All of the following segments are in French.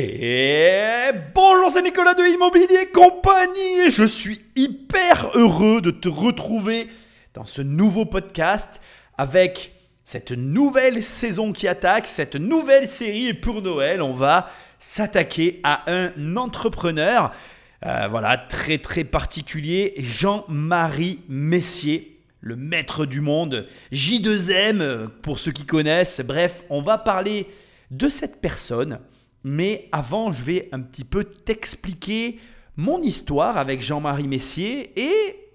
Et bonjour, c'est Nicolas de Immobilier Compagnie je suis hyper heureux de te retrouver dans ce nouveau podcast avec cette nouvelle saison qui attaque, cette nouvelle série et pour Noël, on va s'attaquer à un entrepreneur euh, voilà, très très particulier, Jean-Marie Messier, le maître du monde, J2M pour ceux qui connaissent. Bref, on va parler de cette personne mais avant, je vais un petit peu t'expliquer mon histoire avec Jean-Marie Messier et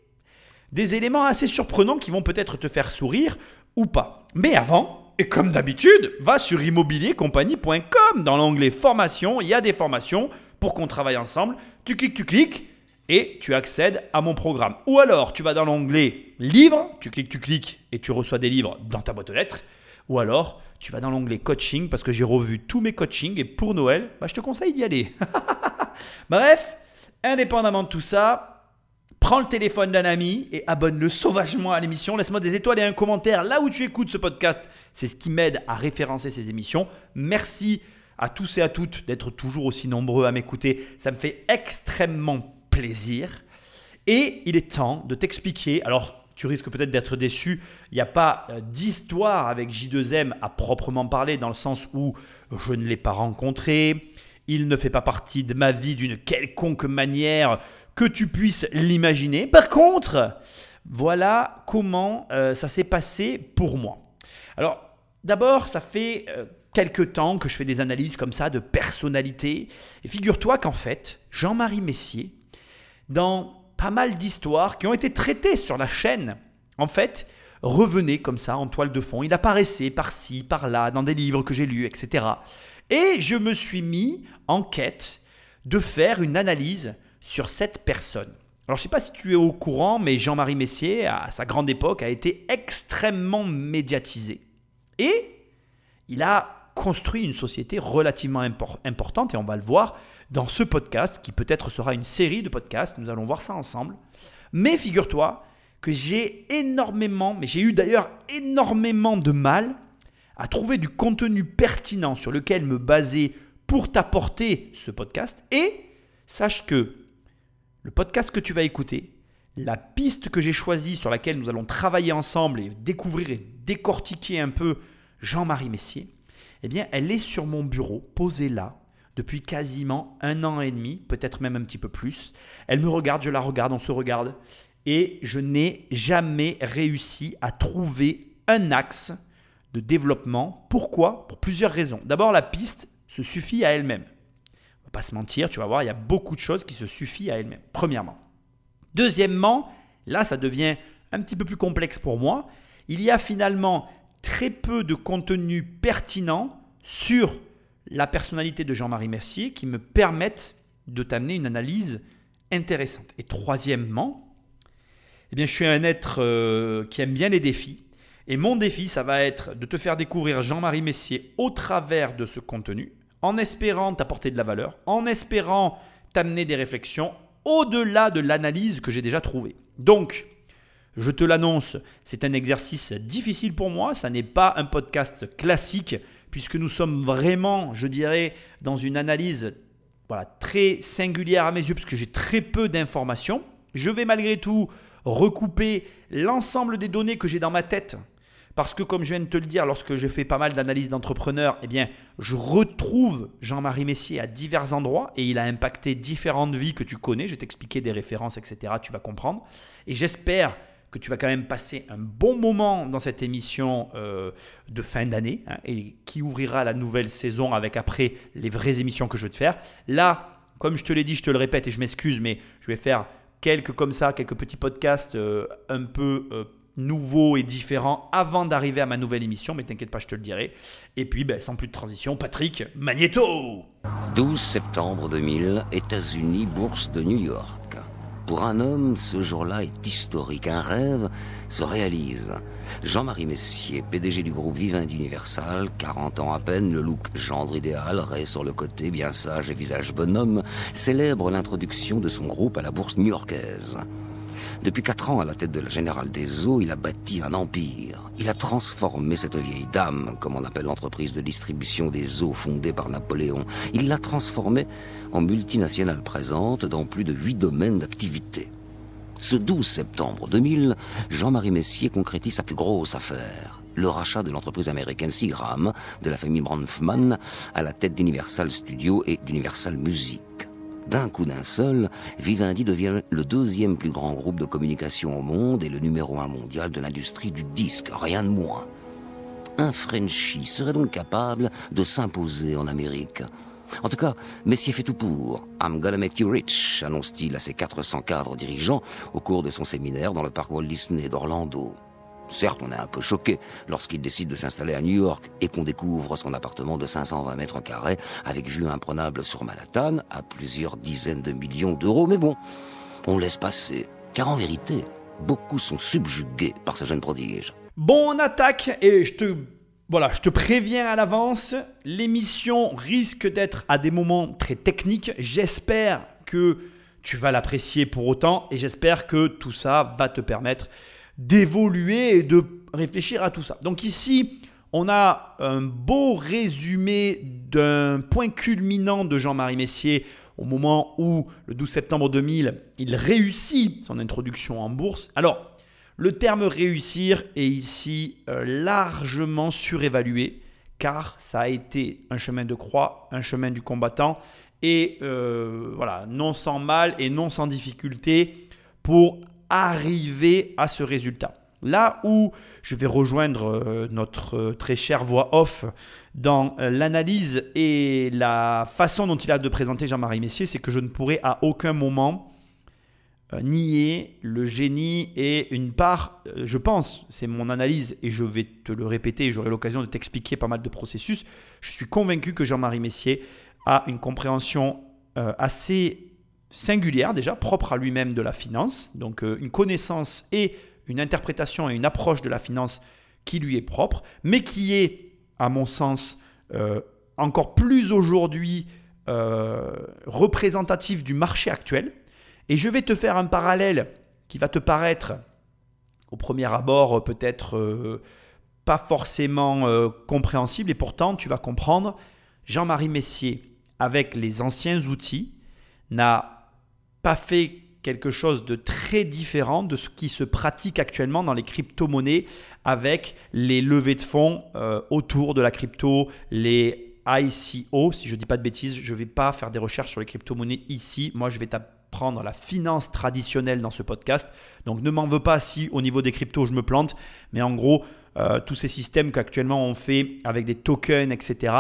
des éléments assez surprenants qui vont peut-être te faire sourire ou pas. Mais avant, et comme d'habitude, va sur immobiliercompagnie.com. Dans l'onglet formation, il y a des formations pour qu'on travaille ensemble. Tu cliques, tu cliques et tu accèdes à mon programme. Ou alors, tu vas dans l'onglet livres, tu cliques, tu cliques et tu reçois des livres dans ta boîte aux lettres. Ou alors, tu vas dans l'onglet coaching parce que j'ai revu tous mes coachings et pour Noël, bah, je te conseille d'y aller. Bref, indépendamment de tout ça, prends le téléphone d'un ami et abonne-le sauvagement à l'émission. Laisse-moi des étoiles et un commentaire là où tu écoutes ce podcast. C'est ce qui m'aide à référencer ces émissions. Merci à tous et à toutes d'être toujours aussi nombreux à m'écouter. Ça me fait extrêmement plaisir. Et il est temps de t'expliquer. Alors, tu risques peut-être d'être déçu. Il n'y a pas euh, d'histoire avec J2M à proprement parler, dans le sens où je ne l'ai pas rencontré. Il ne fait pas partie de ma vie d'une quelconque manière que tu puisses l'imaginer. Par contre, voilà comment euh, ça s'est passé pour moi. Alors, d'abord, ça fait euh, quelques temps que je fais des analyses comme ça de personnalité. Et figure-toi qu'en fait, Jean-Marie Messier, dans pas mal d'histoires qui ont été traitées sur la chaîne, en fait, revenaient comme ça en toile de fond. Il apparaissait par-ci, par-là, dans des livres que j'ai lus, etc. Et je me suis mis en quête de faire une analyse sur cette personne. Alors je ne sais pas si tu es au courant, mais Jean-Marie Messier, à sa grande époque, a été extrêmement médiatisé. Et il a construit une société relativement importante, et on va le voir, dans ce podcast, qui peut-être sera une série de podcasts, nous allons voir ça ensemble. Mais figure-toi que j'ai énormément, mais j'ai eu d'ailleurs énormément de mal à trouver du contenu pertinent sur lequel me baser pour t'apporter ce podcast. Et sache que le podcast que tu vas écouter, la piste que j'ai choisie sur laquelle nous allons travailler ensemble et découvrir et décortiquer un peu Jean-Marie Messier, eh bien, elle est sur mon bureau, posée là, depuis quasiment un an et demi, peut-être même un petit peu plus. Elle me regarde, je la regarde, on se regarde. Et je n'ai jamais réussi à trouver un axe de développement. Pourquoi? Pour plusieurs raisons. D'abord, la piste se suffit à elle-même. On va pas se mentir, tu vas voir, il y a beaucoup de choses qui se suffisent à elle-même. Premièrement. Deuxièmement, là, ça devient un petit peu plus complexe pour moi. Il y a finalement très peu de contenu pertinent sur la personnalité de Jean-Marie Mercier qui me permettent de t'amener une analyse intéressante. Et troisièmement, eh bien, je suis un être euh, qui aime bien les défis. Et mon défi, ça va être de te faire découvrir Jean-Marie Messier au travers de ce contenu, en espérant t'apporter de la valeur, en espérant t'amener des réflexions au-delà de l'analyse que j'ai déjà trouvée. Donc, je te l'annonce, c'est un exercice difficile pour moi, ça n'est pas un podcast classique puisque nous sommes vraiment, je dirais, dans une analyse voilà, très singulière à mes yeux, puisque j'ai très peu d'informations. Je vais malgré tout recouper l'ensemble des données que j'ai dans ma tête. Parce que comme je viens de te le dire, lorsque je fais pas mal d'analyses d'entrepreneurs, eh bien, je retrouve Jean-Marie Messier à divers endroits et il a impacté différentes vies que tu connais. Je vais t'expliquer des références, etc. Tu vas comprendre. Et j'espère que tu vas quand même passer un bon moment dans cette émission euh, de fin d'année hein, et qui ouvrira la nouvelle saison avec après les vraies émissions que je vais te faire. Là, comme je te l'ai dit, je te le répète et je m'excuse, mais je vais faire quelques comme ça, quelques petits podcasts euh, un peu euh, nouveaux et différents avant d'arriver à ma nouvelle émission, mais t'inquiète pas, je te le dirai. Et puis, ben, sans plus de transition, Patrick Magneto 12 septembre 2000, États-Unis, bourse de New York. Pour un homme, ce jour-là est historique. Un rêve se réalise. Jean-Marie Messier, PDG du groupe Vivint Universal, 40 ans à peine, le look gendre idéal, raie sur le côté, bien sage et visage bonhomme, célèbre l'introduction de son groupe à la bourse new-yorkaise. Depuis quatre ans, à la tête de la Générale des Eaux, il a bâti un empire. Il a transformé cette vieille dame, comme on appelle l'entreprise de distribution des eaux fondée par Napoléon. Il l'a transformée en multinationale présente dans plus de huit domaines d'activité. Ce 12 septembre 2000, Jean-Marie Messier concrétise sa plus grosse affaire, le rachat de l'entreprise américaine Seagram de la famille Bronfman à la tête d'Universal Studios et d'Universal Music. D'un coup d'un seul, Vivendi devient le deuxième plus grand groupe de communication au monde et le numéro un mondial de l'industrie du disque, rien de moins. Un Frenchie serait donc capable de s'imposer en Amérique. En tout cas, Messier fait tout pour. I'm gonna make you rich, annonce-t-il à ses 400 cadres dirigeants au cours de son séminaire dans le parc Walt Disney d'Orlando. Certes, on est un peu choqué lorsqu'il décide de s'installer à New York et qu'on découvre son appartement de 520 mètres carrés avec vue imprenable sur Manhattan à plusieurs dizaines de millions d'euros. Mais bon, on laisse passer. Car en vérité, beaucoup sont subjugués par ce jeune prodige. Bon, on attaque et je te voilà, je te préviens à l'avance, l'émission risque d'être à des moments très techniques. J'espère que tu vas l'apprécier pour autant et j'espère que tout ça va te permettre d'évoluer et de réfléchir à tout ça. Donc ici, on a un beau résumé d'un point culminant de Jean-Marie Messier au moment où, le 12 septembre 2000, il réussit son introduction en bourse. Alors, le terme réussir est ici euh, largement surévalué car ça a été un chemin de croix, un chemin du combattant et euh, voilà, non sans mal et non sans difficulté pour arriver à ce résultat. Là où je vais rejoindre euh, notre euh, très chère voix off dans euh, l'analyse et la façon dont il a de présenter Jean-Marie Messier, c'est que je ne pourrai à aucun moment nier le génie et une part, je pense, c'est mon analyse et je vais te le répéter, j'aurai l'occasion de t'expliquer pas mal de processus. Je suis convaincu que Jean-Marie Messier a une compréhension assez singulière déjà, propre à lui-même de la finance, donc euh, une connaissance et une interprétation et une approche de la finance qui lui est propre, mais qui est, à mon sens, euh, encore plus aujourd'hui euh, représentatif du marché actuel. Et je vais te faire un parallèle qui va te paraître, au premier abord, peut-être pas forcément compréhensible, et pourtant tu vas comprendre, Jean-Marie Messier, avec les anciens outils, n'a pas fait quelque chose de très différent de ce qui se pratique actuellement dans les crypto-monnaies avec les levées de fonds euh, autour de la crypto, les ICO, si je ne dis pas de bêtises, je ne vais pas faire des recherches sur les crypto-monnaies ici. Moi, je vais t'apprendre la finance traditionnelle dans ce podcast. Donc ne m'en veux pas si au niveau des cryptos, je me plante. Mais en gros, euh, tous ces systèmes qu'actuellement on fait avec des tokens, etc.,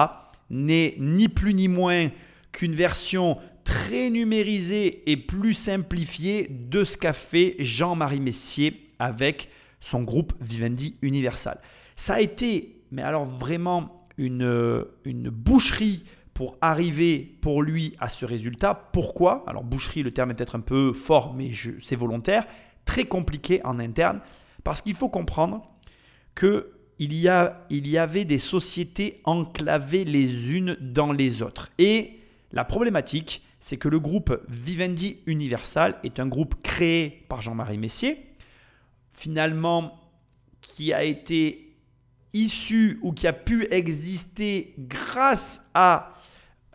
n'est ni plus ni moins qu'une version très numérisé et plus simplifié de ce qu'a fait Jean-Marie Messier avec son groupe Vivendi Universal. Ça a été, mais alors vraiment, une, une boucherie pour arriver pour lui à ce résultat. Pourquoi? Alors boucherie, le terme est peut-être un peu fort, mais c'est volontaire. Très compliqué en interne, parce qu'il faut comprendre que il y, a, il y avait des sociétés enclavées les unes dans les autres. Et la problématique, c'est que le groupe Vivendi Universal est un groupe créé par Jean-Marie Messier, finalement qui a été issu ou qui a pu exister grâce à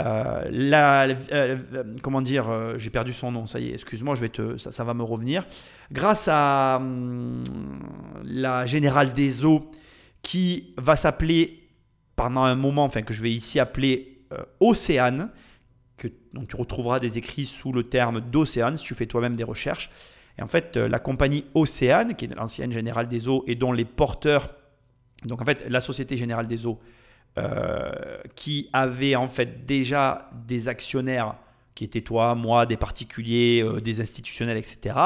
euh, la, euh, euh, comment dire, j'ai perdu son nom, ça y est, excuse-moi, je vais te, ça, va me revenir. Grâce à hum, la Générale des Eaux qui va s'appeler pendant un moment, enfin que je vais ici appeler Océane, donc tu retrouveras des écrits sous le terme d'Océane si tu fais toi-même des recherches. Et en fait, euh, la compagnie Océane, qui est l'ancienne Générale des Eaux et dont les porteurs, donc en fait, la Société Générale des Eaux, euh, qui avait en fait déjà des actionnaires qui étaient toi, moi, des particuliers, euh, des institutionnels, etc.,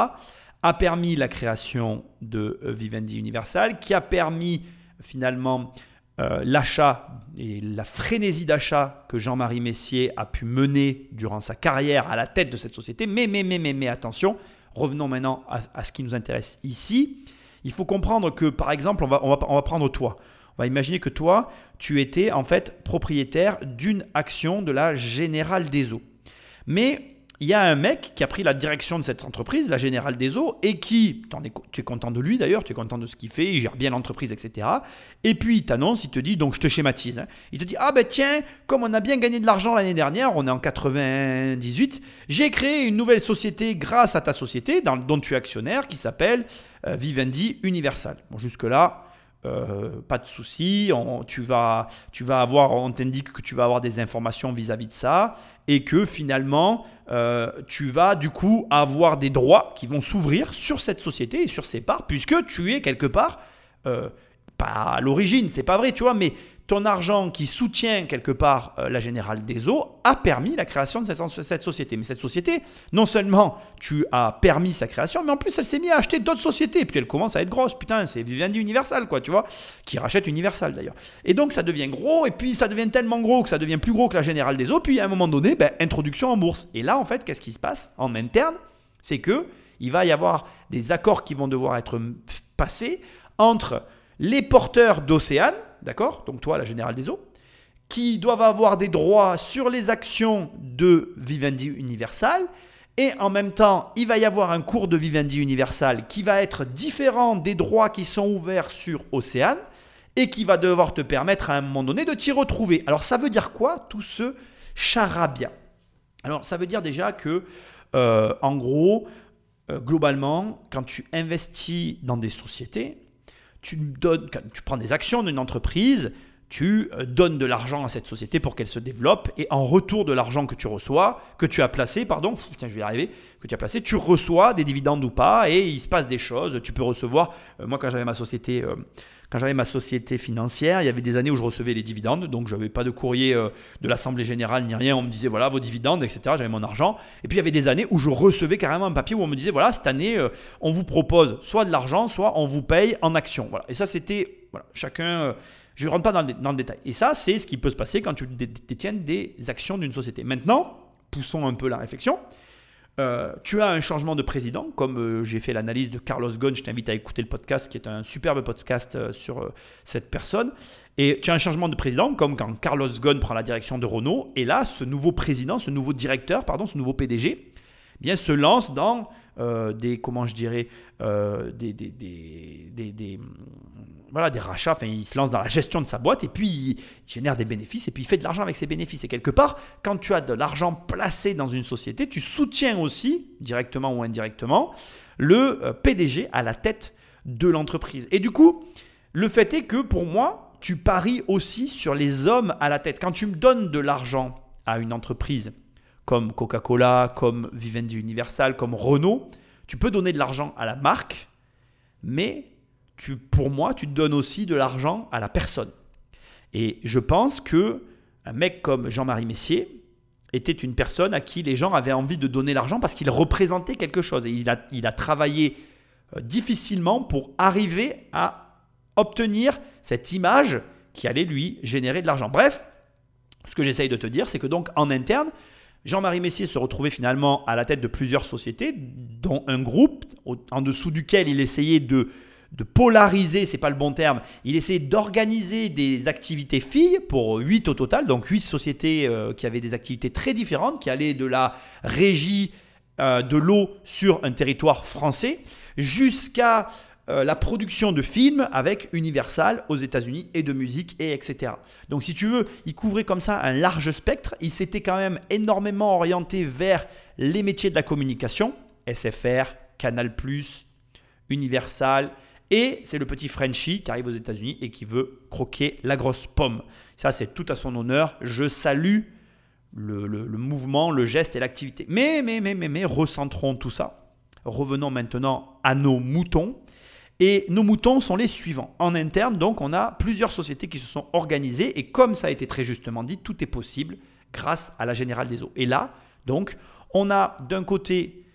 a permis la création de Vivendi Universal, qui a permis finalement euh, l'achat et la frénésie d'achat que Jean-Marie Messier a pu mener durant sa carrière à la tête de cette société. Mais, mais, mais, mais, mais attention, revenons maintenant à, ce qui nous intéresse ici. Il faut comprendre que, par exemple, on va, on va, on va prendre toi. On va imaginer que toi, tu étais en fait propriétaire d'une action de la Générale des Eaux. Mais il y a un mec qui a pris la direction de cette entreprise, la Générale des Eaux, et qui, tu es content de lui d'ailleurs, tu es content de ce qu'il fait, il gère bien l'entreprise, etc. Et puis il t'annonce, il te dit, donc je te schématise, hein. il te dit, ah ben tiens, comme on a bien gagné de l'argent l'année dernière, on est en 98, j'ai créé une nouvelle société grâce à ta société, dans, dont tu es actionnaire, qui s'appelle euh, Vivendi Universal. Jusque-là, euh, pas de souci, tu, vas, tu vas avoir, on t'indique que tu vas avoir des informations vis-à-vis de ça et que finalement euh, tu vas du coup avoir des droits qui vont s'ouvrir sur cette société et sur ses parts puisque tu es quelque part euh, pas à l'origine, c'est pas vrai, tu vois, mais ton argent qui soutient quelque part euh, la Générale des Eaux a permis la création de cette, société. Mais cette société, non seulement tu as permis sa création, mais en plus elle s'est mise à acheter d'autres sociétés. Et puis elle commence à être grosse. Putain, c'est Vivendi Universal, quoi, tu vois, qui rachète Universal d'ailleurs. Et donc ça devient gros, et puis ça devient tellement gros que ça devient plus gros que la Générale des Eaux. Puis à un moment donné, ben, introduction en bourse. Et là, en fait, qu'est-ce qui se passe en interne? C'est que il va y avoir des accords qui vont devoir être passés entre les porteurs d'Océane, d'accord Donc toi, la Générale des Eaux, qui doivent avoir des droits sur les actions de Vivendi Universal. Et en même temps, il va y avoir un cours de Vivendi Universal qui va être différent des droits qui sont ouverts sur Océane et qui va devoir te permettre à un moment donné de t'y retrouver. Alors ça veut dire quoi tout ce charabia? Alors ça veut dire déjà que, euh, en gros, euh, globalement, quand tu investis dans des sociétés, tu, donnes, tu prends des actions d'une entreprise, tu euh, donnes de l'argent à cette société pour qu'elle se développe et en retour de l'argent que tu reçois, que tu as placé, pardon, putain, je vais y arriver, que tu as placé, tu reçois des dividendes ou pas et il se passe des choses. Tu peux recevoir, euh, moi quand j'avais ma société, euh, quand j'avais ma société financière, il y avait des années où je recevais les dividendes, donc je n'avais pas de courrier de l'Assemblée Générale ni rien, on me disait voilà vos dividendes, etc. J'avais mon argent. Et puis il y avait des années où je recevais carrément un papier où on me disait voilà, cette année, on vous propose soit de l'argent, soit on vous paye en actions. Voilà. Et ça, c'était, chacun je ne rentre pas dans le, détail. Et ça, c'est ce qui peut se passer quand tu détiens des actions d'une société. Maintenant, poussons un peu la réflexion. Euh, tu as un changement de président, comme euh, j'ai fait l'analyse de Carlos Ghosn, je t'invite à écouter le podcast, qui est un superbe podcast euh, sur cette personne. Et tu as un changement de président, comme quand Carlos Ghosn prend la direction de Renault, et là, ce nouveau président, ce nouveau directeur, pardon, ce nouveau PDG, eh bien, se lance dans des, comment je dirais, des, des, des, voilà, des rachats, enfin, il se lance dans la gestion de sa boîte et puis il génère des bénéfices et puis il fait de l'argent avec ses bénéfices. Et quelque part, quand tu as de l'argent placé dans une société, tu soutiens aussi, directement ou indirectement, le euh, PDG à la tête de l'entreprise. Et du coup, le fait est que pour moi, tu paries aussi sur les hommes à la tête. Quand tu me donnes de l'argent à une entreprise comme Coca-Cola, comme Vivendi Universal, comme Renault, tu peux donner de l'argent à la marque, mais pour moi, tu donnes aussi de l'argent à la personne. Et je pense que un mec comme Jean-Marie Messier était une personne à qui les gens avaient envie de donner l'argent parce qu'il représentait quelque chose. Et il a, il a travaillé euh, difficilement pour arriver à obtenir cette image qui allait lui générer de l'argent. Bref, ce que j'essaye de te dire, c'est que donc en interne, Jean-Marie Messier se retrouvait finalement à la tête de plusieurs sociétés, dont un groupe en dessous duquel il essayait de polariser, c'est pas le bon terme. Il essayait d'organiser des activités filles pour 8 au total, donc 8 sociétés euh, qui avaient des activités très différentes, qui allaient de la régie euh, de l'eau sur un territoire français jusqu'à euh, la production de films avec Universal aux États-Unis et de musique et etc. Donc si tu veux, il couvrait comme ça un large spectre. Il s'était quand même énormément orienté vers les métiers de la communication, SFR, Canal+, Universal, et c'est le petit Frenchie qui arrive aux États-Unis et qui veut croquer la grosse pomme. Ça, c'est tout à son honneur. Je salue le, mouvement, le geste et l'activité. Mais, mais, mais, mais, mais, recentrons tout ça. Revenons maintenant à nos moutons. Et nos moutons sont les suivants. En interne, donc, on a plusieurs sociétés qui se sont organisées. Et comme ça a été très justement dit, tout est possible grâce à la Générale des Eaux. Et là, donc, on a d'un côté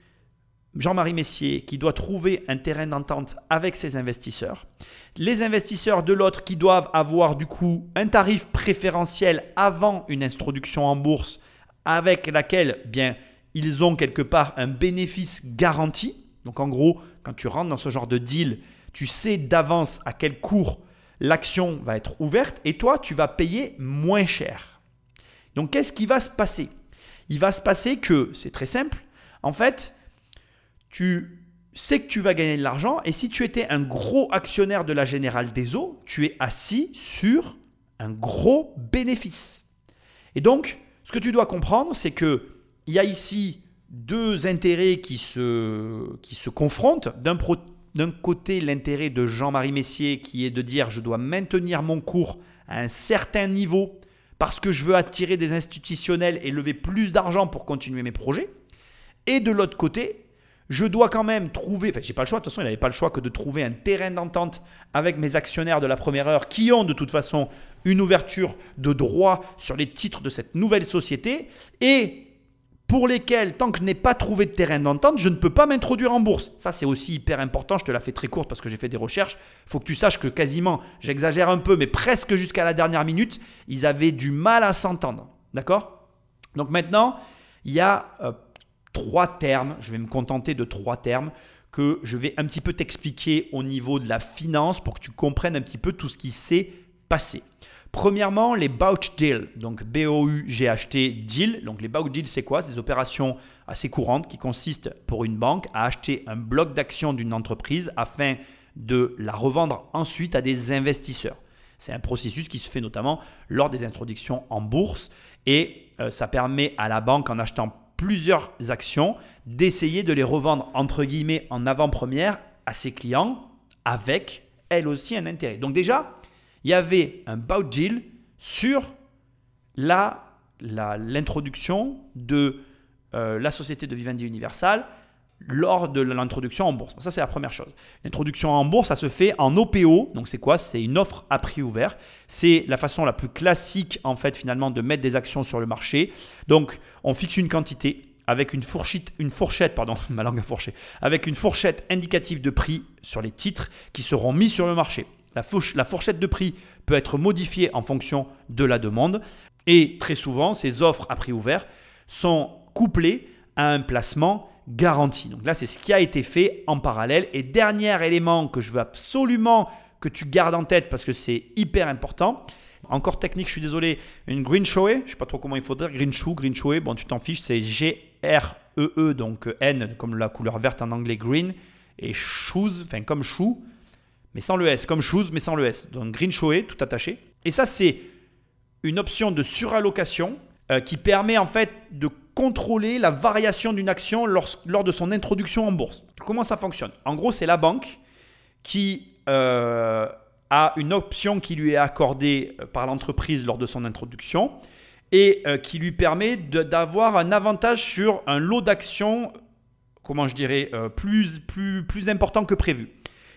Jean-Marie Messier qui doit trouver un terrain d'entente avec ses investisseurs. Les investisseurs de l'autre qui doivent avoir du coup un tarif préférentiel avant une introduction en bourse avec laquelle bien ils ont quelque part un bénéfice garanti. Donc en gros, quand tu rentres dans ce genre de deal, tu sais d'avance à quel cours l'action va être ouverte et toi tu vas payer moins cher. Donc qu'est-ce qui va se passer? Il va se passer que, c'est très simple, en fait, tu sais que tu vas gagner de l'argent et si tu étais un gros actionnaire de la Générale des Eaux, tu es assis sur un gros bénéfice. Et donc, ce que tu dois comprendre, c'est que il y a ici deux intérêts qui se, qui se confrontent. D'un, d'un côté, l'intérêt de Jean-Marie Messier qui est de dire je dois maintenir mon cours à un certain niveau parce que je veux attirer des institutionnels et lever plus d'argent pour continuer mes projets. Et de l'autre côté, je dois quand même trouver, enfin j'ai pas le choix, de toute façon il n'avait pas le choix que de trouver un terrain d'entente avec mes actionnaires de la première heure qui ont de toute façon une ouverture de droit sur les titres de cette nouvelle société et pour lesquels, tant que je n'ai pas trouvé de terrain d'entente, je ne peux pas m'introduire en bourse. Ça, c'est aussi hyper important. Je te la fais très courte parce que j'ai fait des recherches. Il faut que tu saches que quasiment, j'exagère un peu, mais presque jusqu'à la dernière minute, ils avaient du mal à s'entendre. D'accord? Donc maintenant, il y a euh, trois termes. Je vais me contenter de trois termes que je vais un petit peu t'expliquer au niveau de la finance pour que tu comprennes un petit peu tout ce qui s'est passé. Premièrement, les Bouch Deal, donc B-O-U-G-H-T Deal. Donc les Bouch Deal, c'est quoi? C'est des opérations assez courantes qui consistent pour une banque à acheter un bloc d'actions d'une entreprise afin de la revendre ensuite à des investisseurs. C'est un processus qui se fait notamment lors des introductions en bourse et euh, ça permet à la banque en achetant plusieurs actions d'essayer de les revendre entre guillemets en avant-première à ses clients avec elle aussi un intérêt. Donc déjà, il y avait un bout deal sur l'introduction de euh, la société de Vivendi Universal lors de l'introduction en bourse. Ça, c'est la première chose. L'introduction en bourse, ça se fait en OPO. Donc, c'est quoi? C'est une offre à prix ouvert. C'est la façon la plus classique, en fait, finalement, de mettre des actions sur le marché. Donc, on fixe une quantité avec une fourchette, une fourchette, pardon, ma langue a fourché, avec une fourchette indicative de prix sur les titres qui seront mis sur le marché. La, fourchette de prix peut être modifiée en fonction de la demande. Et très souvent, ces offres à prix ouvert sont couplées à un placement garanti. Donc là, c'est ce qui a été fait en parallèle. Et dernier élément que je veux absolument que tu gardes en tête parce que c'est hyper important. Encore technique, je suis désolé. Une green shoe, je ne sais pas trop comment il dire, green shoe, green shoe, bon tu t'en fiches, c'est G-R-E-E, -E, donc N comme la couleur verte en anglais green, et shoes, enfin comme chou, mais sans le S, comme shoes, mais sans le S. Donc green shoe, tout attaché. Et ça, c'est une option de surallocation euh, qui permet en fait de contrôler la variation d'une action lors, de son introduction en bourse. Comment ça fonctionne? En gros, c'est la banque qui euh, a une option qui lui est accordée euh, par l'entreprise lors de son introduction et qui lui permet d'avoir un avantage sur un lot d'actions, comment je dirais, plus, plus, plus important que prévu.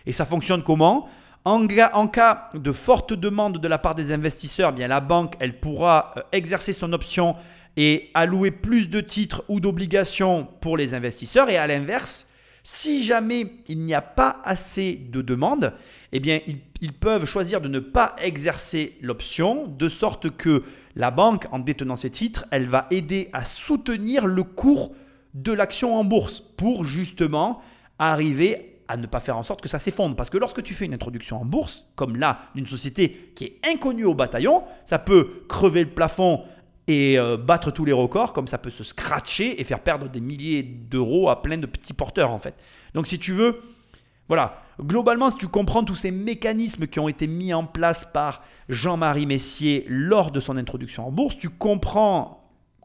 Et ça fonctionne comment? En, cas de forte demande de la part des investisseurs, eh bien la banque pourra euh, exercer son option et allouer plus de titres ou d'obligations pour les investisseurs. Et à l'inverse, si jamais il n'y a pas assez de demandes, eh bien ils, ils, peuvent choisir de ne pas exercer l'option, de sorte que la banque, en détenant ces titres, elle va aider à soutenir le cours de l'action en bourse pour justement arriver à ne pas faire en sorte que ça s'effondre. Parce que lorsque tu fais une introduction en bourse, comme là, d'une société qui est inconnue au bataillon, ça peut crever le plafond et euh, battre tous les records, comme ça peut se scratcher et faire perdre des milliers d'euros à plein de petits porteurs en fait. Donc si tu veux, voilà, globalement, si tu comprends tous ces mécanismes qui ont été mis en place par Jean-Marie Messier lors de son introduction en bourse, tu comprends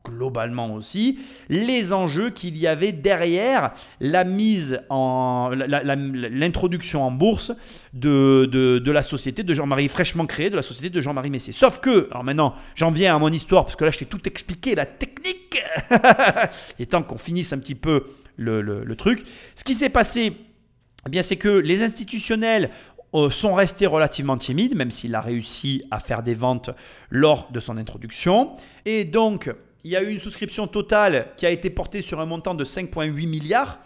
globalement aussi les enjeux qu'il y avait derrière la mise en l'introduction en bourse de, de, la société de Jean-Marie fraîchement créée de la société de Jean-Marie Messier. Sauf que, alors maintenant j'en viens à mon histoire parce que là je t'ai tout expliqué, la technique. Il est temps qu'on finisse un petit peu le, le, truc. Ce qui s'est passé, eh bien c'est que les institutionnels euh, sont restés relativement timides, même s'il a réussi à faire des ventes lors de son introduction. Et donc, il y a eu une souscription totale qui a été portée sur un montant de 5,8 milliards.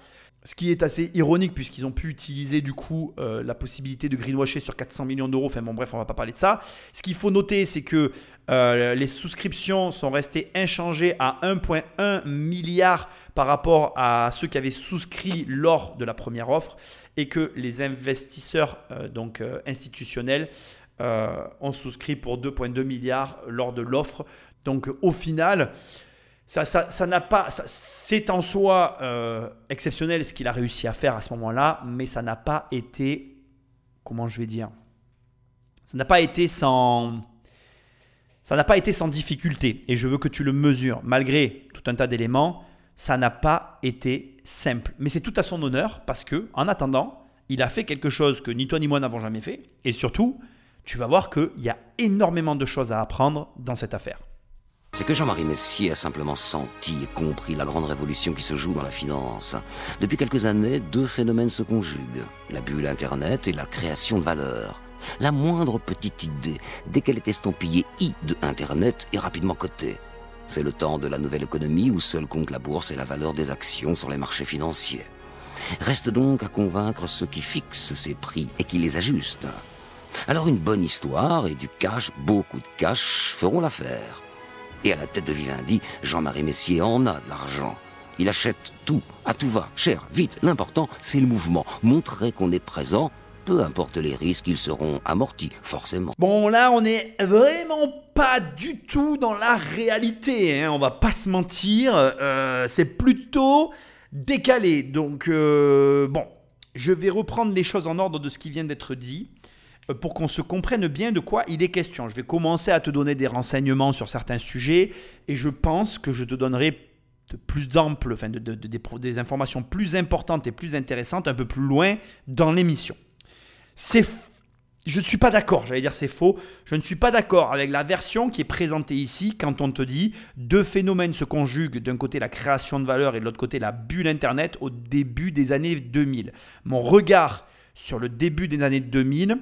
Ce qui est assez ironique puisqu'ils ont pu utiliser du coup euh, la possibilité de greenwasher sur 400 millions d'euros. Enfin bon bref, on va pas parler de ça. Ce qu'il faut noter, c'est que euh, les souscriptions sont restées inchangées à 1,1 milliard par rapport à ceux qui avaient souscrit lors de la première offre et que les investisseurs euh, donc institutionnels ont souscrit pour 2,2 milliards lors de l'offre. Donc au final, Ça, n'a pas. C'est en soi euh, exceptionnel ce qu'il a réussi à faire à ce moment-là, mais ça n'a pas été. Comment je vais dire Ça n'a pas été sans. Ça n'a pas été sans difficulté. Et je veux que tu le mesures. Malgré tout un tas d'éléments, ça n'a pas été simple. Mais c'est tout à son honneur parce que, en attendant, il a fait quelque chose que ni toi ni moi n'avons jamais fait. Et surtout, tu vas voir qu'il y a énormément de choses à apprendre dans cette affaire. C'est que Jean-Marie Messier a simplement senti et compris la grande révolution qui se joue dans la finance. Depuis quelques années, deux phénomènes se conjuguent. La bulle Internet et la création de valeur. La moindre petite idée, dès qu'elle est estampillée I de Internet, est rapidement cotée. C'est le temps de la nouvelle économie où seul compte la bourse et la valeur des actions sur les marchés financiers. Reste donc à convaincre ceux qui fixent ces prix et qui les ajustent. Alors une bonne histoire et du cash, beaucoup de cash, feront l'affaire. Et à la tête de Vivendi, Jean-Marie Messier en a de l'argent. Il achète tout, à tout va, cher, vite. L'important, c'est le mouvement. Montrer qu'on est présent, peu importe les risques, ils seront amortis, forcément. Bon, là, on est vraiment pas du tout dans la réalité, hein, on va pas se mentir. euh, c'est plutôt décalé. Donc, euh, bon, je vais reprendre les choses en ordre de ce qui vient d'être dit pour qu'on se comprenne bien de quoi il est question. Je vais commencer à te donner des renseignements sur certains sujets et je pense que je te donnerai plus enfin de- de- de- des, des informations plus importantes et plus intéressantes un peu plus loin dans l'émission. C'est je ne suis pas d'accord, j'allais dire c'est faux, je ne suis pas d'accord avec la version qui est présentée ici quand on te dit deux phénomènes se conjuguent, d'un côté la création de valeur et de l'autre côté la bulle Internet au début des années 2000. Mon regard sur le début des années 2000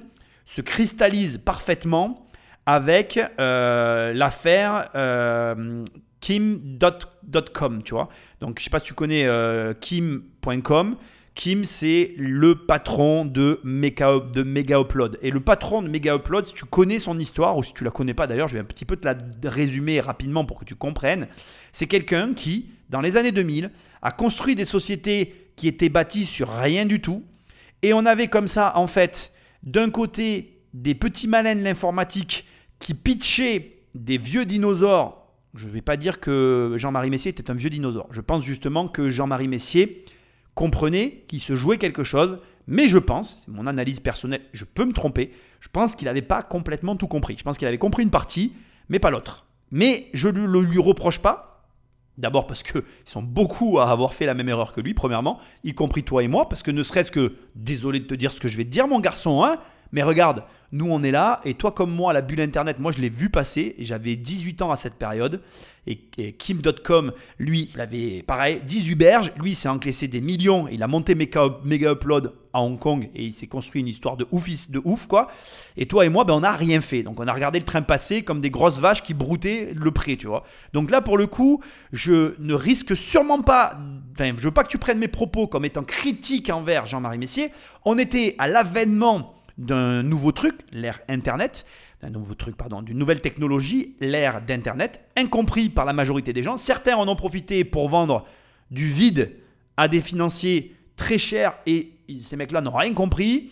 se cristallise parfaitement avec euh, l'affaire euh, kim.com, tu vois. Donc je sais pas si tu connais euh, kim.com. Kim, c'est le patron de Mega, de Upload. Et le patron de Mega Upload, si tu connais son histoire, ou si tu la connais pas d'ailleurs, je vais un petit peu te la résumer rapidement pour que tu comprennes. C'est quelqu'un qui, dans les années 2000, a construit des sociétés qui étaient bâties sur rien du tout. Et on avait comme ça, en fait, d'un côté, des petits malins de l'informatique qui pitchaient des vieux dinosaures. Je ne vais pas dire que Jean-Marie Messier était un vieux dinosaure. Je pense justement que Jean-Marie Messier comprenait qu'il se jouait quelque chose, mais je pense, c'est mon analyse personnelle, je peux me tromper, je pense qu'il n'avait pas complètement tout compris. Je pense qu'il avait compris une partie, mais pas l'autre. Mais je ne le lui reproche pas, D'abord parce qu'ils sont beaucoup à avoir fait la même erreur que lui, premièrement, y compris toi et moi, parce que ne serait-ce que, désolé de te dire ce que je vais te dire, mon garçon, hein, mais regarde, nous on est là, et toi comme moi, la bulle Internet, moi je l'ai vu passer, et j'avais 18 ans à cette période, et, Kim.com, lui, il avait pareil, 18 berges, lui il s'est encaissé des millions, il a monté Mega, Upload à Hong Kong, et il s'est construit une histoire de ouf, de ouf quoi, et toi et moi, ben, on n'a rien fait, donc on a regardé le train passer comme des grosses vaches qui broutaient le pré, tu vois. Donc là, pour le coup, je ne risque sûrement pas, enfin, je veux pas que tu prennes mes propos comme étant critiques envers Jean-Marie Messier. On était à l'avènement d'un nouveau truc, l'ère Internet, nouveau truc, pardon, d'une nouvelle technologie, l'ère d'Internet, incompris par la majorité des gens. Certains en ont profité pour vendre du vide à des financiers très chers et ces mecs-là n'ont rien compris.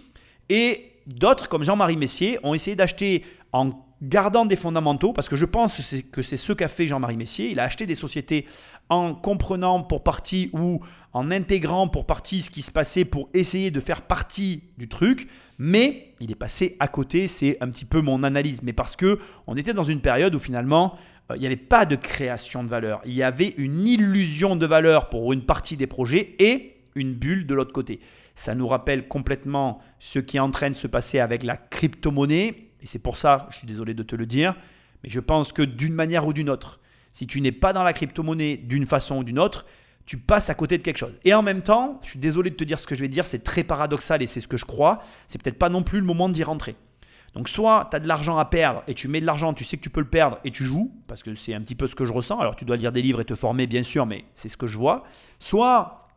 Et d'autres, comme Jean-Marie Messier, ont essayé d'acheter en gardant des fondamentaux, parce que je pense que c'est ce qu'a fait Jean-Marie Messier. Il a acheté des sociétés en comprenant pour partie ou en intégrant pour partie ce qui se passait pour essayer de faire partie du truc, mais il est passé à côté, c'est un petit peu mon analyse. Mais parce que on était dans une période où finalement euh, il n'y avait pas de création de valeur, il y avait une illusion de valeur pour une partie des projets et une bulle de l'autre côté. Ça nous rappelle complètement ce qui est en train de se passer avec la crypto-monnaie. Et c'est pour ça, je suis désolé de te le dire, mais je pense que d'une manière ou d'une autre, si tu n'es pas dans la crypto-monnaie d'une façon ou d'une autre, tu passes à côté de quelque chose. Et en même temps, je suis désolé de te dire ce que je vais dire, c'est très paradoxal et c'est ce que je crois, c'est peut-être pas non plus le moment d'y rentrer. Donc soit tu as de l'argent à perdre et tu mets de l'argent, tu sais que tu peux le perdre et tu joues, parce que c'est un petit peu ce que je ressens. Alors tu dois lire des livres et te former, bien sûr, mais c'est ce que je vois. Soit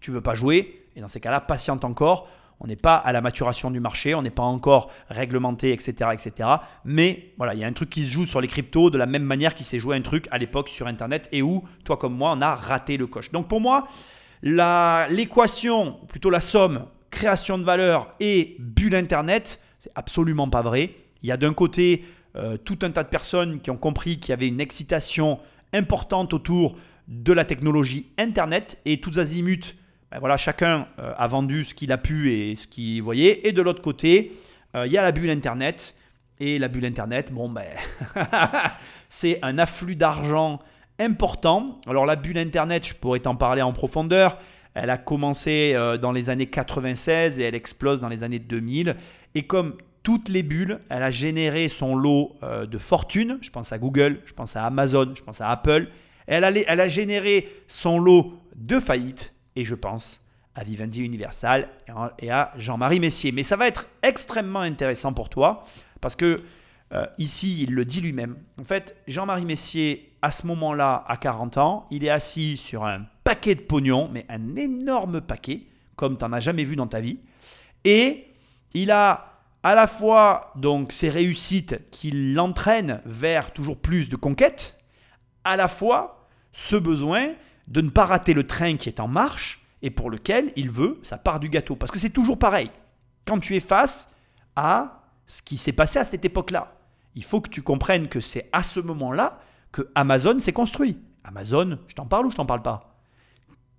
tu veux pas jouer, et dans ces cas-là, patiente encore. On n'est pas à la maturation du marché, on n'est pas encore réglementé, etc., etc. Mais voilà, il y a un truc qui se joue sur les cryptos de la même manière qu'il s'est joué un truc à l'époque sur Internet et où, toi comme moi, on a raté le coche. Donc pour moi, l'équation, plutôt la somme, création de valeur et bulle Internet, c'est absolument pas vrai. Il y a d'un côté euh, tout un tas de personnes qui ont compris qu'il y avait une excitation importantes autour de la technologie Internet et tous azimuts. Ben voilà, chacun euh, a vendu ce qu'il a pu et ce qu'il voyait. Et de l'autre côté, euh, il y a la bulle Internet. Et la bulle Internet, bon ben, c'est un afflux d'argent important. Alors la bulle Internet, je pourrais t'en parler en profondeur. Elle a commencé euh, dans les années 96 et elle explose dans les années 2000. Et comme toutes les bulles, elle a généré son lot de fortune. Je pense à Google, je pense à Amazon, je pense à Apple. Elle a, elle a généré son lot de faillites et je pense à Vivendi Universal et à Jean-Marie Messier. Mais ça va être extrêmement intéressant pour toi parce que euh, ici, il le dit lui-même. En fait, Jean-Marie Messier, à ce moment-là, à 40 ans, il est assis sur un paquet de pognon, mais un énorme paquet, comme tu n'en as jamais vu dans ta vie. Et il a à la fois donc ses réussites qui l'entraînent vers toujours plus de conquêtes, à la fois ce besoin de ne pas rater le train qui est en marche et pour lequel il veut sa part du gâteau. Parce que c'est toujours pareil. Quand tu es face à ce qui s'est passé à cette époque-là, il faut que tu comprennes que c'est à ce moment-là que Amazon s'est construit. Amazon, je t'en parle ou je t'en parle pas?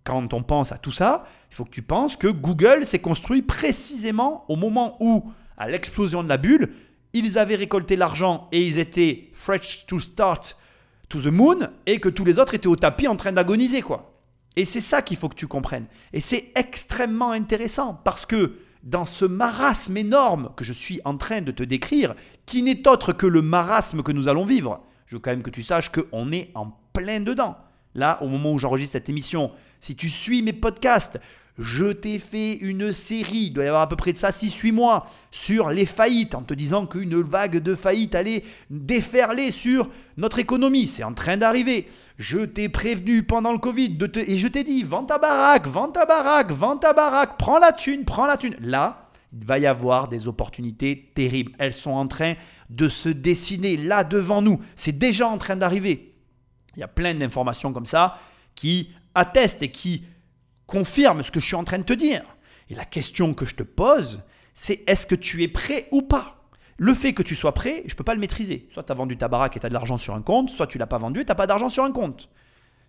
Quand on pense à tout ça, il faut que tu penses que Google s'est construit précisément au moment où, à l'explosion de la bulle, ils avaient récolté l'argent et ils étaient fresh to start to the moon et que tous les autres étaient au tapis en train d'agoniser quoi. Et c'est ça qu'il faut que tu comprennes. Et c'est extrêmement intéressant parce que dans ce marasme énorme que je suis en train de te décrire, qui n'est autre que le marasme que nous allons vivre, je veux quand même que tu saches qu'on est en plein dedans. Là, au moment où j'enregistre cette émission, si tu suis mes podcasts, je t'ai fait une série, il doit y avoir à peu près de ça 6-8 mois, sur les faillites, en te disant qu'une vague de faillites allait déferler sur notre économie. C'est en train d'arriver. Je t'ai prévenu pendant le Covid et je t'ai dit, vends ta baraque, vends ta baraque, vends ta baraque, prends la thune, prends la thune. Là, il va y avoir des opportunités terribles. Elles sont en train de se dessiner là devant nous. C'est déjà en train d'arriver. Il y a plein d'informations comme ça qui attestent et qui confirme ce que je suis en train de te dire. Et la question que je te pose, c'est est-ce que tu es prêt ou pas? Le fait que tu sois prêt, je ne peux pas le maîtriser. Soit tu as vendu ta baraque et tu as de l'argent sur un compte, soit tu l'as pas vendu et tu n'as pas d'argent sur un compte.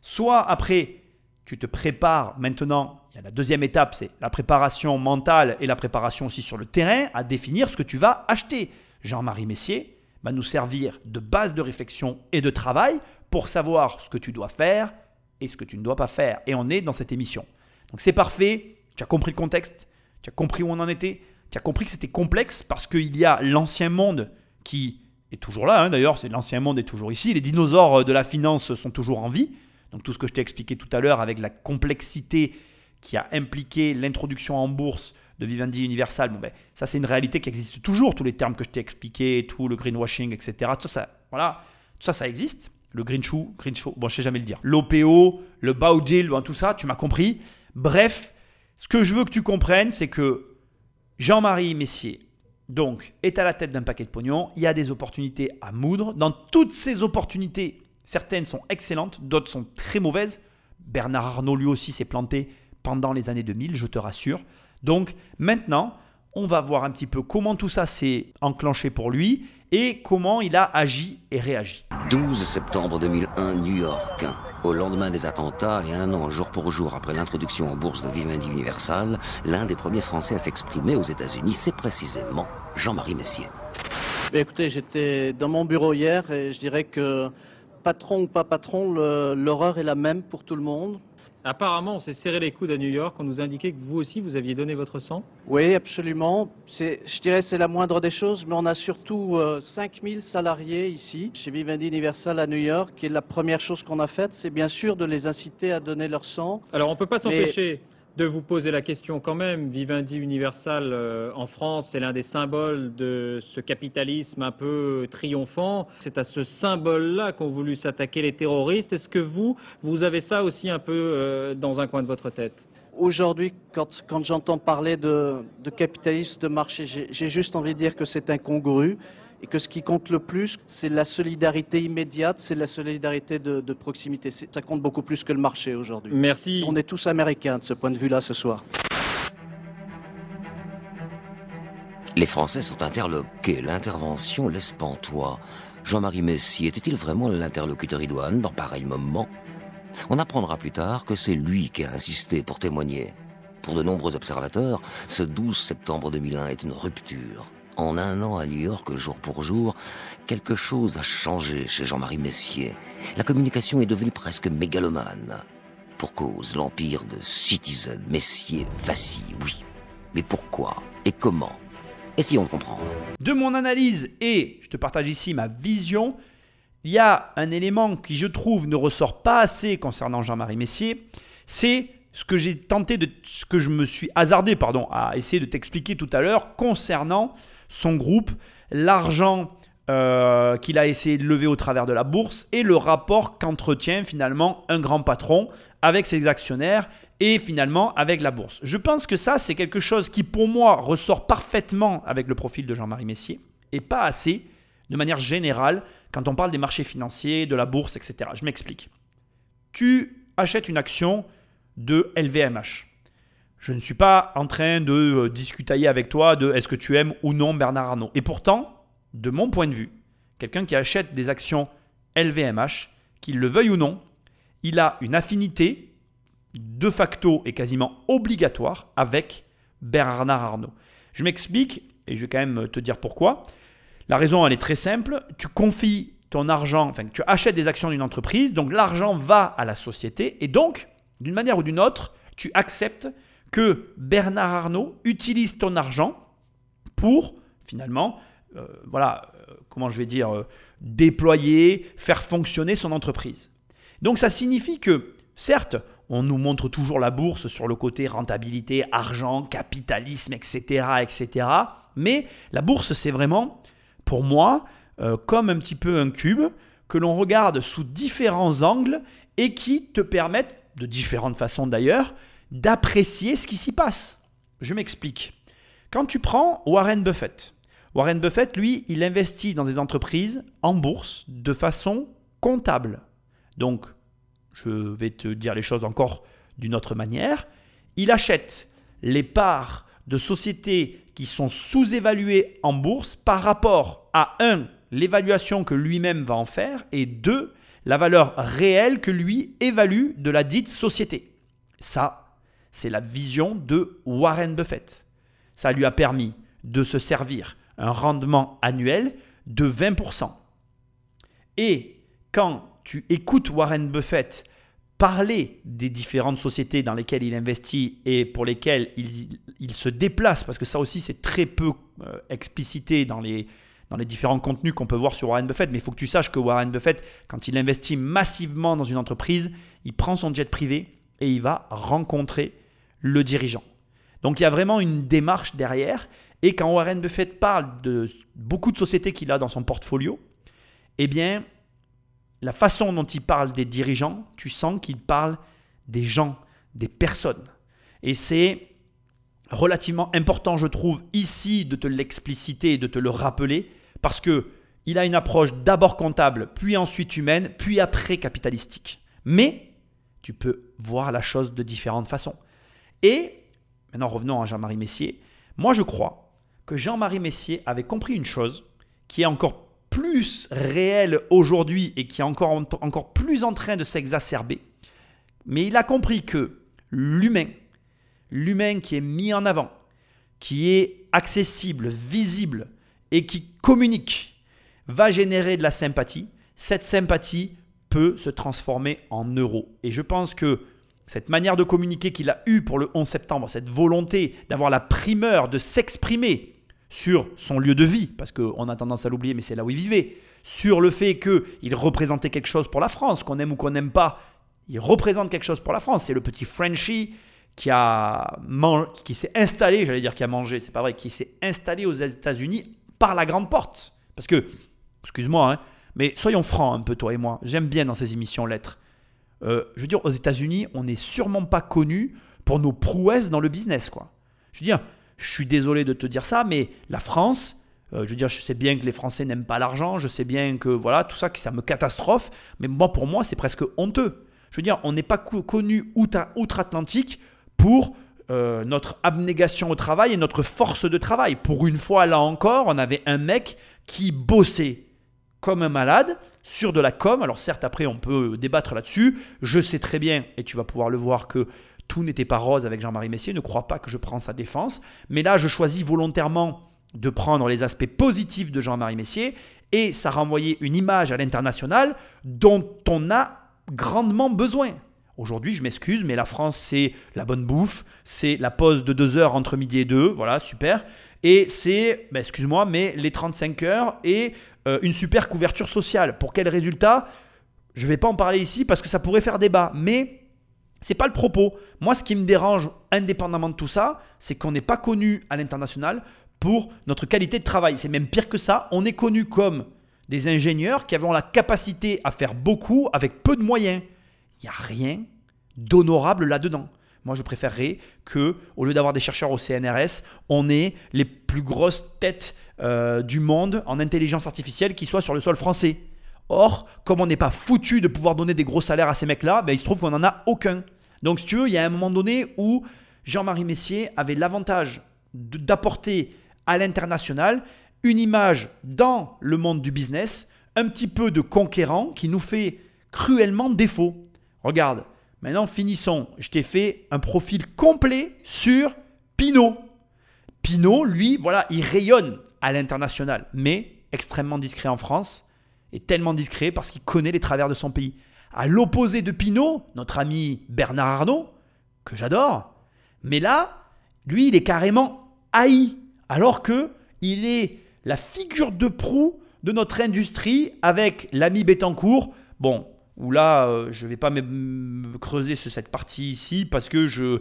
Soit après, tu te prépares maintenant, il y a la deuxième étape, c'est la préparation mentale et la préparation aussi sur le terrain à définir ce que tu vas acheter. Jean-Marie Messier va nous servir de base de réflexion et de travail pour savoir ce que tu dois faire et ce que tu ne dois pas faire. Et on est dans cette émission. Donc c'est parfait, tu as compris le contexte, tu as compris où on en était, tu as compris que c'était complexe parce qu'il y a l'ancien monde qui est toujours là, hein, d'ailleurs, c'est l'ancien monde est toujours ici, les dinosaures de la finance sont toujours en vie. Donc tout ce que je t'ai expliqué tout à l'heure avec la complexité qui a impliqué l'introduction en bourse de Vivendi Universal, bon ben, ça c'est une réalité qui existe toujours, tous les termes que je t'ai expliqués, tout le greenwashing, etc. Tout ça, voilà, tout ça, ça existe. Le green shoe, green shoe, bon je sais jamais le dire. L'OPO, le bow deal, tout ça, tu m'as compris. Bref, ce que je veux que tu comprennes, c'est que Jean-Marie Messier, donc, est à la tête d'un paquet de pognon. Il y a des opportunités à moudre. Dans toutes ces opportunités, certaines sont excellentes, d'autres sont très mauvaises. Bernard Arnault, lui aussi, s'est planté pendant les années 2000, je te rassure. Donc, maintenant, on va voir un petit peu comment tout ça s'est enclenché pour lui et comment il a agi et réagi. 12 septembre 2001, New York. Au lendemain des attentats et un an jour pour jour après l'introduction en bourse de Vivendi Universal, l'un des premiers Français à s'exprimer aux États-Unis, c'est précisément Jean-Marie Messier. Écoutez, j'étais dans mon bureau hier et je dirais que patron ou pas patron, l'horreur est la même pour tout le monde. Apparemment, on s'est serré les coudes à New York. On nous indiquait que vous aussi, vous aviez donné votre sang. Oui, absolument. Je dirais c'est la moindre des choses, mais on a surtout 5000 euh, salariés ici, chez Vivendi Universal à New York. Et la première chose qu'on a faite, c'est bien sûr de les inciter à donner leur sang. Alors, on ne peut pas s'empêcher de vous poser la question quand même. Vivendi Universal euh, en France, c'est l'un des symboles de ce capitalisme un peu triomphant. C'est à ce symbole-là qu'ont voulu s'attaquer les terroristes. Est-ce que vous, vous avez ça aussi un peu euh, dans un coin de votre tête? Aujourd'hui, quand, j'entends parler de capitalisme de marché, j'ai juste envie de dire que c'est incongru et que ce qui compte le plus, c'est la solidarité immédiate, c'est la solidarité de, de proximité. Ça compte beaucoup plus que le marché aujourd'hui. Merci. On est tous américains de ce point de vue-là ce soir. Les Français sont interloqués. L'intervention laisse pantois. Jean-Marie Messier était-il vraiment l'interlocuteur idoine dans pareil moment? On apprendra plus tard que c'est lui qui a insisté pour témoigner. Pour de nombreux observateurs, ce 12 septembre 2001 est une rupture. En un an à New York, jour pour jour, quelque chose a changé chez Jean-Marie Messier. La communication est devenue presque mégalomane. Pour cause, l'empire de Citizen Messier vacille, oui. Mais pourquoi et comment? Essayons de comprendre. De mon analyse et je te partage ici ma vision, il y a un élément qui, je trouve, ne ressort pas assez concernant Jean-Marie Messier, c'est ce que j'ai tenté de, ce que je me suis hasardé, pardon, à essayer de t'expliquer tout à l'heure concernant son groupe, l'argent euh, qu'il a essayé de lever au travers de la bourse et le rapport qu'entretient finalement un grand patron avec ses actionnaires et finalement avec la bourse. Je pense que ça, c'est quelque chose qui pour moi ressort parfaitement avec le profil de Jean-Marie Messier et pas assez de manière générale quand on parle des marchés financiers, de la bourse, etc. Je m'explique. Tu achètes une action de LVMH. Je ne suis pas en train de euh, discuter avec toi de est-ce que tu aimes ou non Bernard Arnault. Et pourtant, de mon point de vue, quelqu'un qui achète des actions LVMH, qu'il le veuille ou non, il a une affinité de facto et quasiment obligatoire avec Bernard Arnault. Je m'explique et je vais quand même te dire pourquoi. La raison, elle est très simple. Tu confies ton argent, enfin, tu achètes des actions d'une entreprise, donc l'argent va à la société et donc, d'une manière ou d'une autre, tu acceptes que Bernard Arnault utilise ton argent pour finalement, euh, voilà, euh, comment je vais dire, euh, déployer, faire fonctionner son entreprise. Donc ça signifie que, certes, on nous montre toujours la bourse sur le côté rentabilité, argent, capitalisme, etc., etc. Mais la bourse, c'est vraiment, pour moi, comme un petit peu un cube que l'on regarde sous différents angles et qui te permettent, de différentes façons d'ailleurs, d'apprécier ce qui s'y passe. Je m'explique. Quand tu prends Warren Buffett, Warren Buffett, lui, il investit dans des entreprises en bourse de façon comptable. Donc, je vais te dire les choses encore d'une autre manière. Il achète les parts de sociétés qui sont sous-évaluées en bourse par rapport à 1. l'évaluation que lui-même va en faire et 2. la valeur réelle que lui évalue de la dite société. Ça, c'est la vision de Warren Buffett. Ça lui a permis de se servir un rendement annuel de 20%. Et quand tu écoutes Warren Buffett parler des différentes sociétés dans lesquelles il investit et pour lesquelles il, se déplace, parce que ça aussi c'est très peu euh, explicité dans les, dans les différents contenus qu'on peut voir sur Warren Buffett, mais il faut que tu saches que Warren Buffett, quand il investit massivement dans une entreprise, il prend son jet privé et il va rencontrer le dirigeant. Donc il y a vraiment une démarche derrière. Et quand Warren Buffett parle de beaucoup de sociétés qu'il a dans son portfolio, eh bien, la façon dont il parle des dirigeants, tu sens qu'il parle des gens, des personnes. Et c'est relativement important, je trouve, ici de te l'expliciter et de te le rappeler, parce que il a une approche d'abord comptable, puis ensuite humaine, puis après capitalistique. Mais tu peux voir la chose de différentes façons. Et, maintenant revenons à Jean-Marie Messier, moi je crois que Jean-Marie Messier avait compris une chose qui est encore plus réelle aujourd'hui et qui est encore, plus en train de s'exacerber. Mais il a compris que l'humain, l'humain qui est mis en avant, qui est accessible, visible et qui communique, va générer de la sympathie. Cette sympathie peut se transformer en euros. Et je pense que cette manière de communiquer qu'il a eue pour le 11 septembre, cette volonté d'avoir la primeur de s'exprimer sur son lieu de vie, parce qu'on a tendance à l'oublier, mais c'est là où il vivait, sur le fait qu'il représentait quelque chose pour la France, qu'on aime ou qu'on n'aime pas, il représente quelque chose pour la France. C'est le petit Frenchie qui, qui s'est installé, j'allais dire qui a mangé, c'est pas vrai, qui s'est installé aux États-Unis par la grande porte. Parce que, excuse-moi, hein, mais soyons francs un peu, toi et moi, j'aime bien dans ces émissions lettres. Euh, je veux dire, aux États-Unis, on n'est sûrement pas connu pour nos prouesses dans le business, quoi. Je veux dire, je suis désolé de te dire ça, mais la France, euh, je veux dire, je sais bien que les Français n'aiment pas l'argent, je sais bien que voilà, tout ça, que ça me catastrophe, mais moi, pour moi, c'est presque honteux. Je veux dire, on n'est pas connu outre-Atlantique pour euh, notre abnégation au travail et notre force de travail. Pour une fois, là encore, on avait un mec qui bossait comme un malade sur de la com. Alors certes, après, on peut débattre là-dessus. Je sais très bien, et tu vas pouvoir le voir, que tout n'était pas rose avec Jean-Marie Messier. Ne crois pas que je prends sa défense. Mais là, je choisis volontairement de prendre les aspects positifs de Jean-Marie Messier. Et ça renvoyait une image à l'international dont on a grandement besoin. Aujourd'hui, je m'excuse, mais la France, c'est la bonne bouffe, c'est la pause de deux heures entre midi et deux, voilà, super. Et c'est, excuse-moi, mais les 35 heures et euh, une super couverture sociale. Pour quel résultat? Je ne vais pas en parler ici parce que ça pourrait faire débat, mais c'est pas le propos. Moi, ce qui me dérange, indépendamment de tout ça, c'est qu'on n'est pas connu à l'international pour notre qualité de travail. C'est même pire que ça. On est connu comme des ingénieurs qui avons la capacité à faire beaucoup avec peu de moyens. Il n'y a rien d'honorable là-dedans. Moi, je préférerais que, au lieu d'avoir des chercheurs au CNRS, on ait les plus grosses têtes euh, du monde en intelligence artificielle qui soient sur le sol français. Or, comme on n'est pas foutu de pouvoir donner des gros salaires à ces mecs-là, ben, il se trouve qu'on n'en a aucun. Donc, si tu veux, il y a un moment donné où Jean-Marie Messier avait l'avantage d'apporter à l'international une image dans le monde du business, un petit peu de conquérant qui nous fait cruellement défaut. Regarde, Maintenant, finissons. Je t'ai fait un profil complet sur Pinot. Pinot, lui, voilà, il rayonne à l'international, mais extrêmement discret en France, et tellement discret parce qu'il connaît les travers de son pays. À l'opposé de Pinot, notre ami Bernard Arnault, que j'adore, mais là, lui, il est carrément haï, alors que il est la figure de proue de notre industrie avec l'ami Bettencourt. Bon, où là, euh, je ne vais pas creuser cette partie ici parce que je,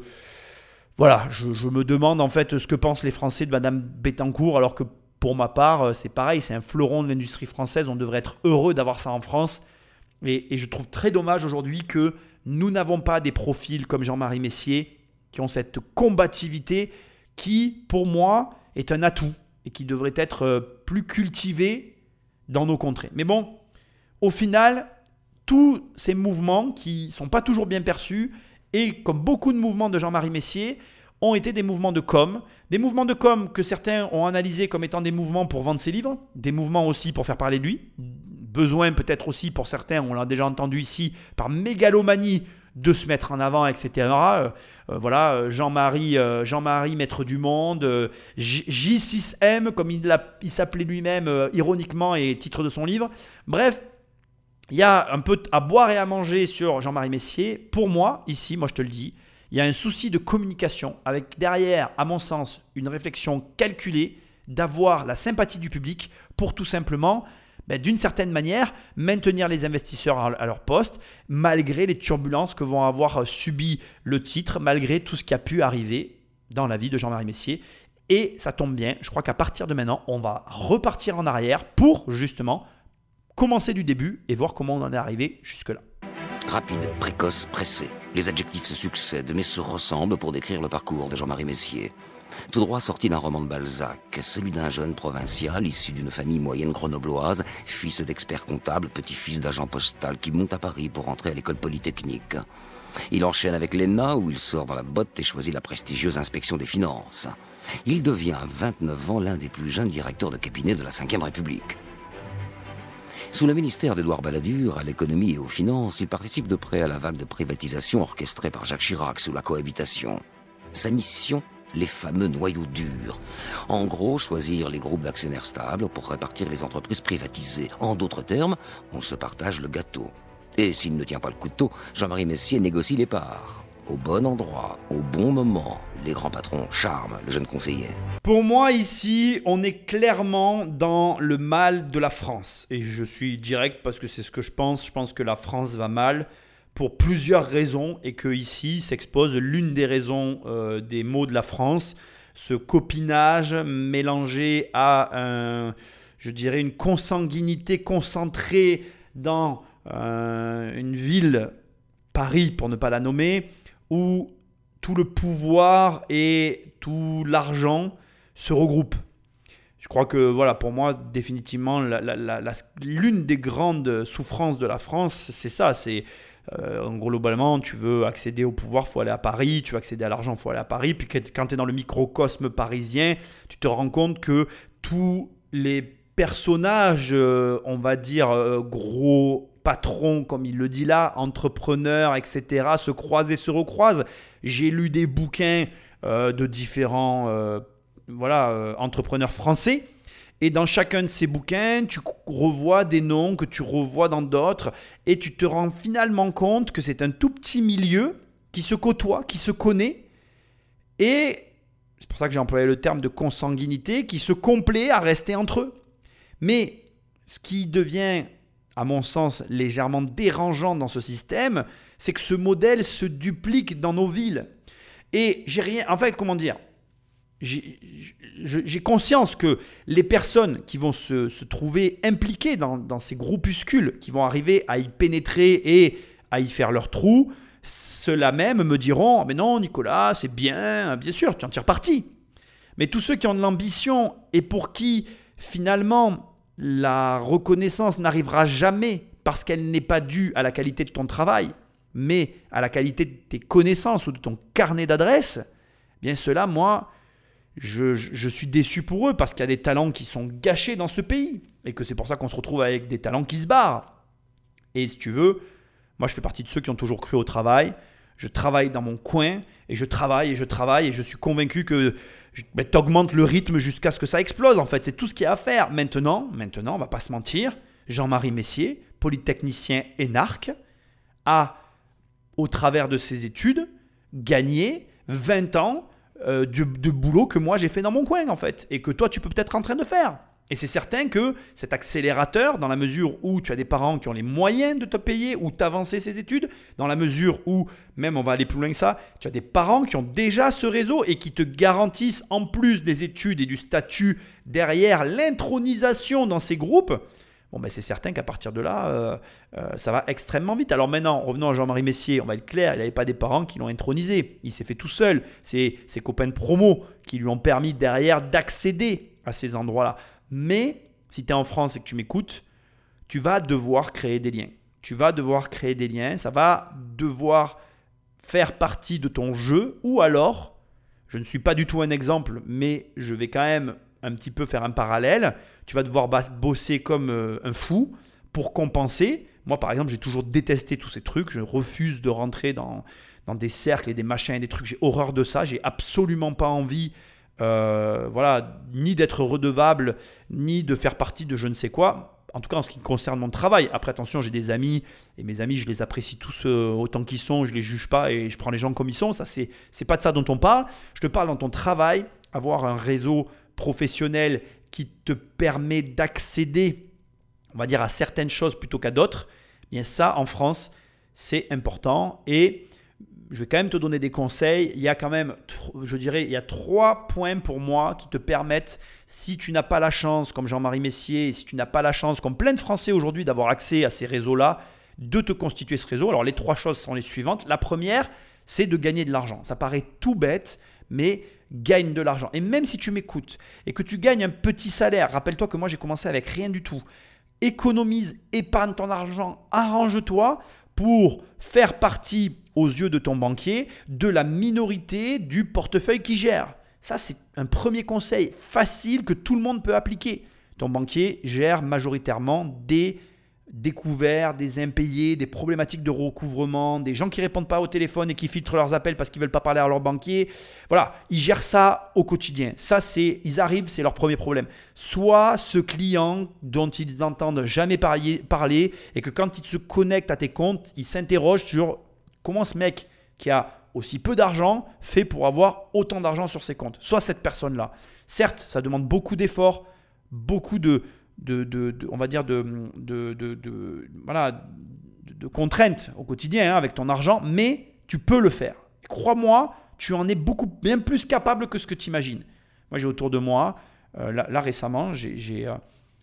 voilà, je, me demande en fait ce que pensent les Français de Madame Bettencourt, alors que pour ma part, euh, c'est pareil, c'est un fleuron de l'industrie française. On devrait être heureux d'avoir ça en France. Et, je trouve très dommage aujourd'hui que nous n'avons pas des profils comme Jean-Marie Messier qui ont cette combativité qui, pour moi, est un atout et qui devrait être euh, plus cultivé dans nos contrées. Mais bon, au final, tous ces mouvements qui ne sont pas toujours bien perçus, et comme beaucoup de mouvements de Jean-Marie Messier, ont été des mouvements de com, des mouvements de com que certains ont analysés comme étant des mouvements pour vendre ses livres, des mouvements aussi pour faire parler de lui, besoin peut-être aussi pour certains, on l'a déjà entendu ici, par mégalomanie de se mettre en avant, etc. Euh, euh, voilà, Jean-Marie, euh, Jean-Marie, maître du monde, J6M, comme il s'appelait lui-même ironiquement et titre de son livre. Bref, il y a un peu à boire et à manger sur Jean-Marie Messier. Pour moi, ici, moi je te le dis, il y a un souci de communication avec derrière, à mon sens, une réflexion calculée d'avoir la sympathie du public pour tout simplement, ben, d'une certaine manière, maintenir les investisseurs à leur poste, malgré les turbulences que vont avoir subi le titre, malgré tout ce qui a pu arriver dans la vie de Jean-Marie Messier. Et ça tombe bien, je crois qu'à partir de maintenant, on va repartir en arrière pour justement commencer du début et voir comment on en est arrivé jusque-là. Rapide, précoce, pressé. Les adjectifs se succèdent mais se ressemblent pour décrire le parcours de Jean-Marie Messier. Tout droit sorti d'un roman de Balzac, celui d'un jeune provincial issu d'une famille moyenne grenobloise, fils d'expert comptable, petit-fils d'agent postal qui monte à Paris pour entrer à l'école polytechnique. Il enchaîne avec l'ENA où il sort dans la botte et choisit la prestigieuse inspection des finances. Il devient à 29 ans l'un des plus jeunes directeurs de cabinet de la Ve République. Sous le ministère d'Édouard Balladur, à l'économie et aux finances, il participe de près à la vague de privatisation orchestrée par Jacques Chirac sous la cohabitation. Sa mission les fameux noyaux durs. En gros, choisir les groupes d'actionnaires stables pour répartir les entreprises privatisées. En d'autres termes, on se partage le gâteau. Et s'il ne tient pas le couteau, Jean-Marie Messier négocie les parts au bon endroit, au bon moment. Les grands patrons charment le jeune conseiller. Pour moi, ici, on est clairement dans le mal de la France. Et je suis direct parce que c'est ce que je pense. Je pense que la France va mal pour plusieurs raisons et que ici s'expose l'une des raisons euh, des maux de la France. Ce copinage mélangé à un, je dirais, une consanguinité concentrée dans euh, une ville, Paris pour ne pas la nommer, où tout le pouvoir et tout l'argent se regroupent. Je crois que voilà, pour moi, définitivement, l'une des grandes souffrances de la France, c'est ça. C'est euh, globalement, tu veux accéder au pouvoir, faut aller à Paris. Tu veux accéder à l'argent, faut aller à Paris. Puis quand tu es dans le microcosme parisien, tu te rends compte que tous les personnage, euh, on va dire, euh, gros patron, comme il le dit là, entrepreneur, etc., se croisent et se recroisent. J'ai lu des bouquins euh, de différents voilà, entrepreneurs français. Et dans chacun de ces bouquins, tu revois des noms que tu revois dans d'autres. Et tu te rends finalement compte que c'est un tout petit milieu qui se côtoie, qui se connaît. Et c'est pour ça que j'ai employé le terme de consanguinité, qui se complaît à rester entre eux. Mais ce qui devient, à mon sens, légèrement dérangeant dans ce système, c'est que ce modèle se duplique dans nos villes. Et j'ai rien. En fait, comment dire j'ai conscience que les personnes qui vont se, trouver impliquées dans, dans, ces groupuscules, qui vont arriver à y pénétrer et à y faire leur trou, ceux-là même me diront Mais non, Nicolas, c'est bien, bien sûr, tu en tires parti. Mais tous ceux qui ont de l'ambition et pour qui, finalement, la reconnaissance n'arrivera jamais parce qu'elle n'est pas due à la qualité de ton travail, mais à la qualité de tes connaissances ou de ton carnet d'adresses, eh bien cela, moi, je, je, suis déçu pour eux parce qu'il y a des talents qui sont gâchés dans ce pays et que c'est pour ça qu'on se retrouve avec des talents qui se barrent. Et si tu veux, moi je fais partie de ceux qui ont toujours cru au travail. Je travaille dans mon coin et je travaille et je travaille et je suis convaincu que ben, tu augmentes le rythme jusqu'à ce que ça explose. En fait, c'est tout ce qu'il y a à faire. Maintenant, maintenant, on va pas se mentir, Jean-Marie Messier, polytechnicien énarque, a, au travers de ses études, gagné 20 ans euh, de, de, boulot que moi j'ai fait dans mon coin, en fait, et que toi tu peux peut-être en train de faire. Et c'est certain que cet accélérateur, dans la mesure où tu as des parents qui ont les moyens de te payer ou t'avancer ces études, dans la mesure où, même on va aller plus loin que ça, tu as des parents qui ont déjà ce réseau et qui te garantissent, en plus des études et du statut derrière, l'intronisation dans ces groupes, bon ben c'est certain qu'à partir de là, euh, euh, ça va extrêmement vite. Alors maintenant, revenons à Jean-Marie Messier, on va être clair, il n'avait pas des parents qui l'ont intronisé, il s'est fait tout seul. C'est ses copains de promo qui lui ont permis derrière d'accéder à ces endroits-là. Mais si tu es en France et que tu m'écoutes, tu vas devoir créer des liens. Tu vas devoir créer des liens, ça va devoir faire partie de ton jeu ou alors, je ne suis pas du tout un exemple, mais je vais quand même un petit peu faire un parallèle, tu vas devoir bosser comme euh, un fou pour compenser. Moi, par exemple, j'ai toujours détesté tous ces trucs. Je refuse de rentrer dans, dans des cercles et des machins et des trucs. J'ai horreur de ça. J'ai absolument pas envie euh, voilà, ni d'être redevable, ni de faire partie de je ne sais quoi. En tout cas, en ce qui concerne mon travail. Après, attention, j'ai des amis, et mes amis, je les apprécie tous euh, autant qu'ils sont, je les juge pas et je prends les gens comme ils sont. Ça, c'est, c'est pas de ça dont on parle. Je te parle dans ton travail, avoir un réseau professionnel qui te permet d'accéder, on va dire, à certaines choses plutôt qu'à d'autres. Eh bien, ça, en France, c'est important. Et je vais quand même te donner des conseils. Il y a quand même, je dirais, il y a trois points pour moi qui te permettent, si tu n'as pas la chance, comme Jean-Marie Messier, si tu n'as pas la chance, comme plein de Français aujourd'hui, d'avoir accès à ces réseaux-là, de te constituer ce réseau. Alors les trois choses sont les suivantes. La première, c'est de gagner de l'argent. Ça paraît tout bête, mais gagne de l'argent. Et même si tu m'écoutes et que tu gagnes un petit salaire, rappelle-toi que moi j'ai commencé avec rien du tout. Économise, épargne ton argent, arrange-toi pour faire partie aux yeux de ton banquier de la minorité du portefeuille qui gère. Ça, c'est un premier conseil facile que tout le monde peut appliquer. Ton banquier gère majoritairement des découverts, des impayés, des problématiques de recouvrement, des gens qui répondent pas au téléphone et qui filtrent leurs appels parce qu'ils veulent pas parler à leur banquier. Voilà, ils gèrent ça au quotidien. Ça, c'est, ils arrivent, c'est leur premier problème. Soit ce client dont ils n'entendent jamais parler, et que quand ils se connectent à tes comptes, ils s'interrogent sur comment ce mec qui a aussi peu d'argent fait pour avoir autant d'argent sur ses comptes Soit cette personne-là. Certes, ça demande beaucoup d'efforts, beaucoup de, de, on va dire de, de, voilà, de, contraintes au quotidien hein, avec ton argent, mais tu peux le faire. Crois-moi, tu en es beaucoup bien plus capable que ce que tu imagines. Moi, j'ai autour de moi, euh, là, récemment, j'ai euh,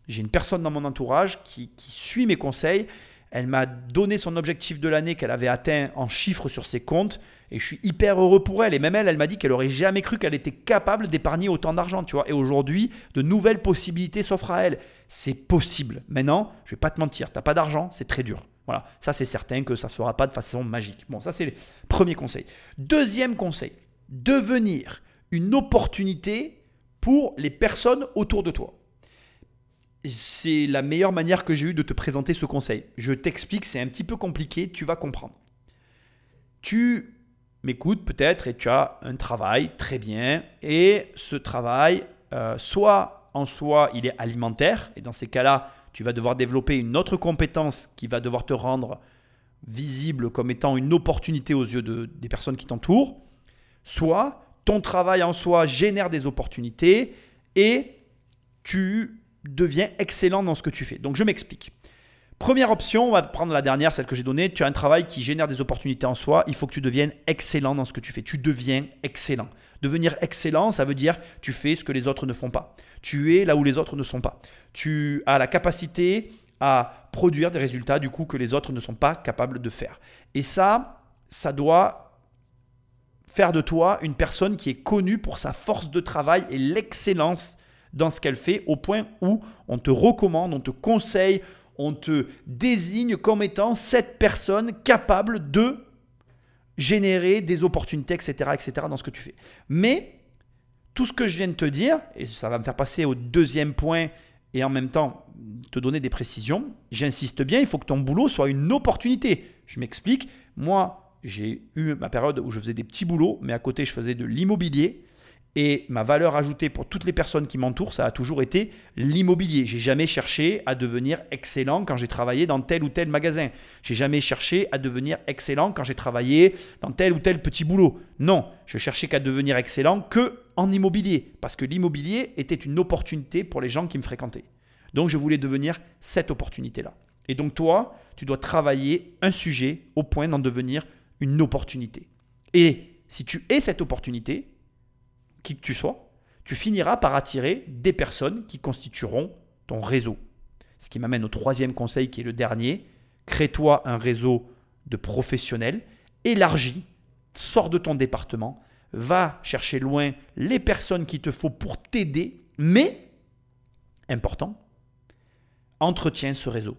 une personne dans mon entourage qui suit mes conseils elle m'a donné son objectif de l'année qu'elle avait atteint en chiffres sur ses comptes. Et je suis hyper heureux pour elle. Et même elle, elle m'a dit qu'elle aurait jamais cru qu'elle était capable d'épargner autant d'argent, tu vois. Et aujourd'hui, de nouvelles possibilités s'offrent à elle. C'est possible. Maintenant, je vais pas te mentir, t'as pas d'argent, c'est très dur. Voilà, ça c'est certain que ça se fera pas de façon magique. Bon, ça c'est le premier conseil. Deuxième conseil, devenir une opportunité pour les personnes autour de toi. c'est la meilleure manière que j'ai eue de te présenter ce conseil. Je t'explique, c'est un petit peu compliqué, tu vas comprendre. Tu m'écoutes peut-être et tu as un travail très bien et ce travail, euh, soit en soi, il est alimentaire et dans ces cas-là, tu vas devoir développer une autre compétence qui va devoir te rendre visible comme étant une opportunité aux yeux de, des personnes qui t'entourent, soit ton travail en soi génère des opportunités et tu deviens excellent dans ce que tu fais. Donc je m'explique. Première option, on va prendre la dernière, celle que j'ai donnée. Tu as un travail qui génère des opportunités en soi. Il faut que tu deviennes excellent dans ce que tu fais. Tu deviens excellent. Devenir excellent, ça veut dire tu fais ce que les autres ne font pas. Tu es là où les autres ne sont pas. Tu as la capacité à produire des résultats du coup que les autres ne sont pas capables de faire. Et ça, ça doit faire de toi une personne qui est connue pour sa force de travail et l'excellence dans ce qu'elle fait au point où on te recommande, on te conseille, on te désigne comme étant cette personne capable de générer des opportunités, etc., etc., dans ce que tu fais. Mais tout ce que je viens de te dire, et ça va me faire passer au deuxième point et en même temps te donner des précisions, j'insiste bien, il faut que ton boulot soit une opportunité. Je m'explique, moi j'ai eu ma période où je faisais des petits boulots, mais à côté je faisais de l'immobilier. Et ma valeur ajoutée pour toutes les personnes qui m'entourent, ça a toujours été l'immobilier. J'ai jamais cherché à devenir excellent quand j'ai travaillé dans tel ou tel magasin. J'ai jamais cherché à devenir excellent quand j'ai travaillé dans tel ou tel petit boulot. Non, je cherchais qu'à devenir excellent que en immobilier, parce que l'immobilier était une opportunité pour les gens qui me fréquentaient. Donc je voulais devenir cette opportunité-là. Et donc toi, tu dois travailler un sujet au point d'en devenir une opportunité. Et si tu es cette opportunité, qui que tu sois, tu finiras par attirer des personnes qui constitueront ton réseau. Ce qui m'amène au troisième conseil qui est le dernier. Crée-toi un réseau de professionnels, élargis, sors de ton département, va chercher loin les personnes qu'il te faut pour t'aider, mais, important, entretiens ce réseau,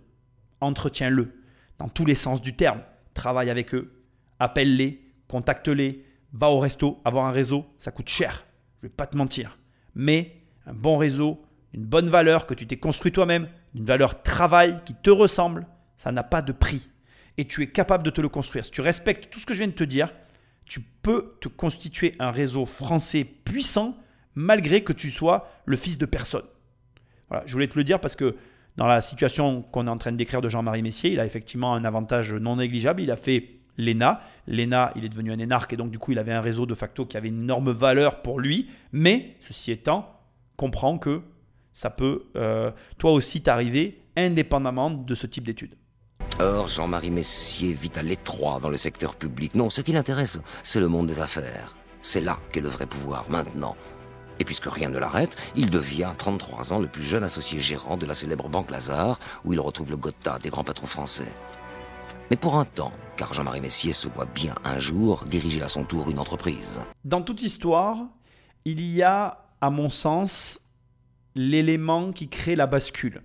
entretiens-le dans tous les sens du terme. Travaille avec eux, appelle-les, contacte-les, va au resto, avoir un réseau, ça coûte cher. Pas te mentir. Mais un bon réseau, une bonne valeur que tu t'es construit toi-même, une valeur travail qui te ressemble, ça n'a pas de prix. Et tu es capable de te le construire. Si tu respectes tout ce que je viens de te dire, tu peux te constituer un réseau français puissant malgré que tu sois le fils de personne. Voilà, je voulais te le dire parce que dans la situation qu'on est en train de décrire de Jean-Marie Messier, il a effectivement un avantage non négligeable. Il a fait l'ENA. L'ENA, il est devenu un énarque et donc du coup, il avait un réseau de facto qui avait une énorme valeur pour lui. Mais, ceci étant, comprends que ça peut euh, toi aussi t'arriver indépendamment de ce type d'études. Or, Jean-Marie Messier vit à l'étroit dans le secteur public. Non, ce qui l'intéresse, c'est le monde des affaires. C'est là qu'est le vrai pouvoir, maintenant. Et puisque rien ne l'arrête, il devient, 33 ans, le plus jeune associé gérant de la célèbre Banque Lazare, où il retrouve le Gotha des grands patrons français. Mais pour un temps, car Jean-Marie Messier se voit bien un jour diriger à son tour une entreprise. Dans toute histoire, il y a, à mon sens, l'élément qui crée la bascule.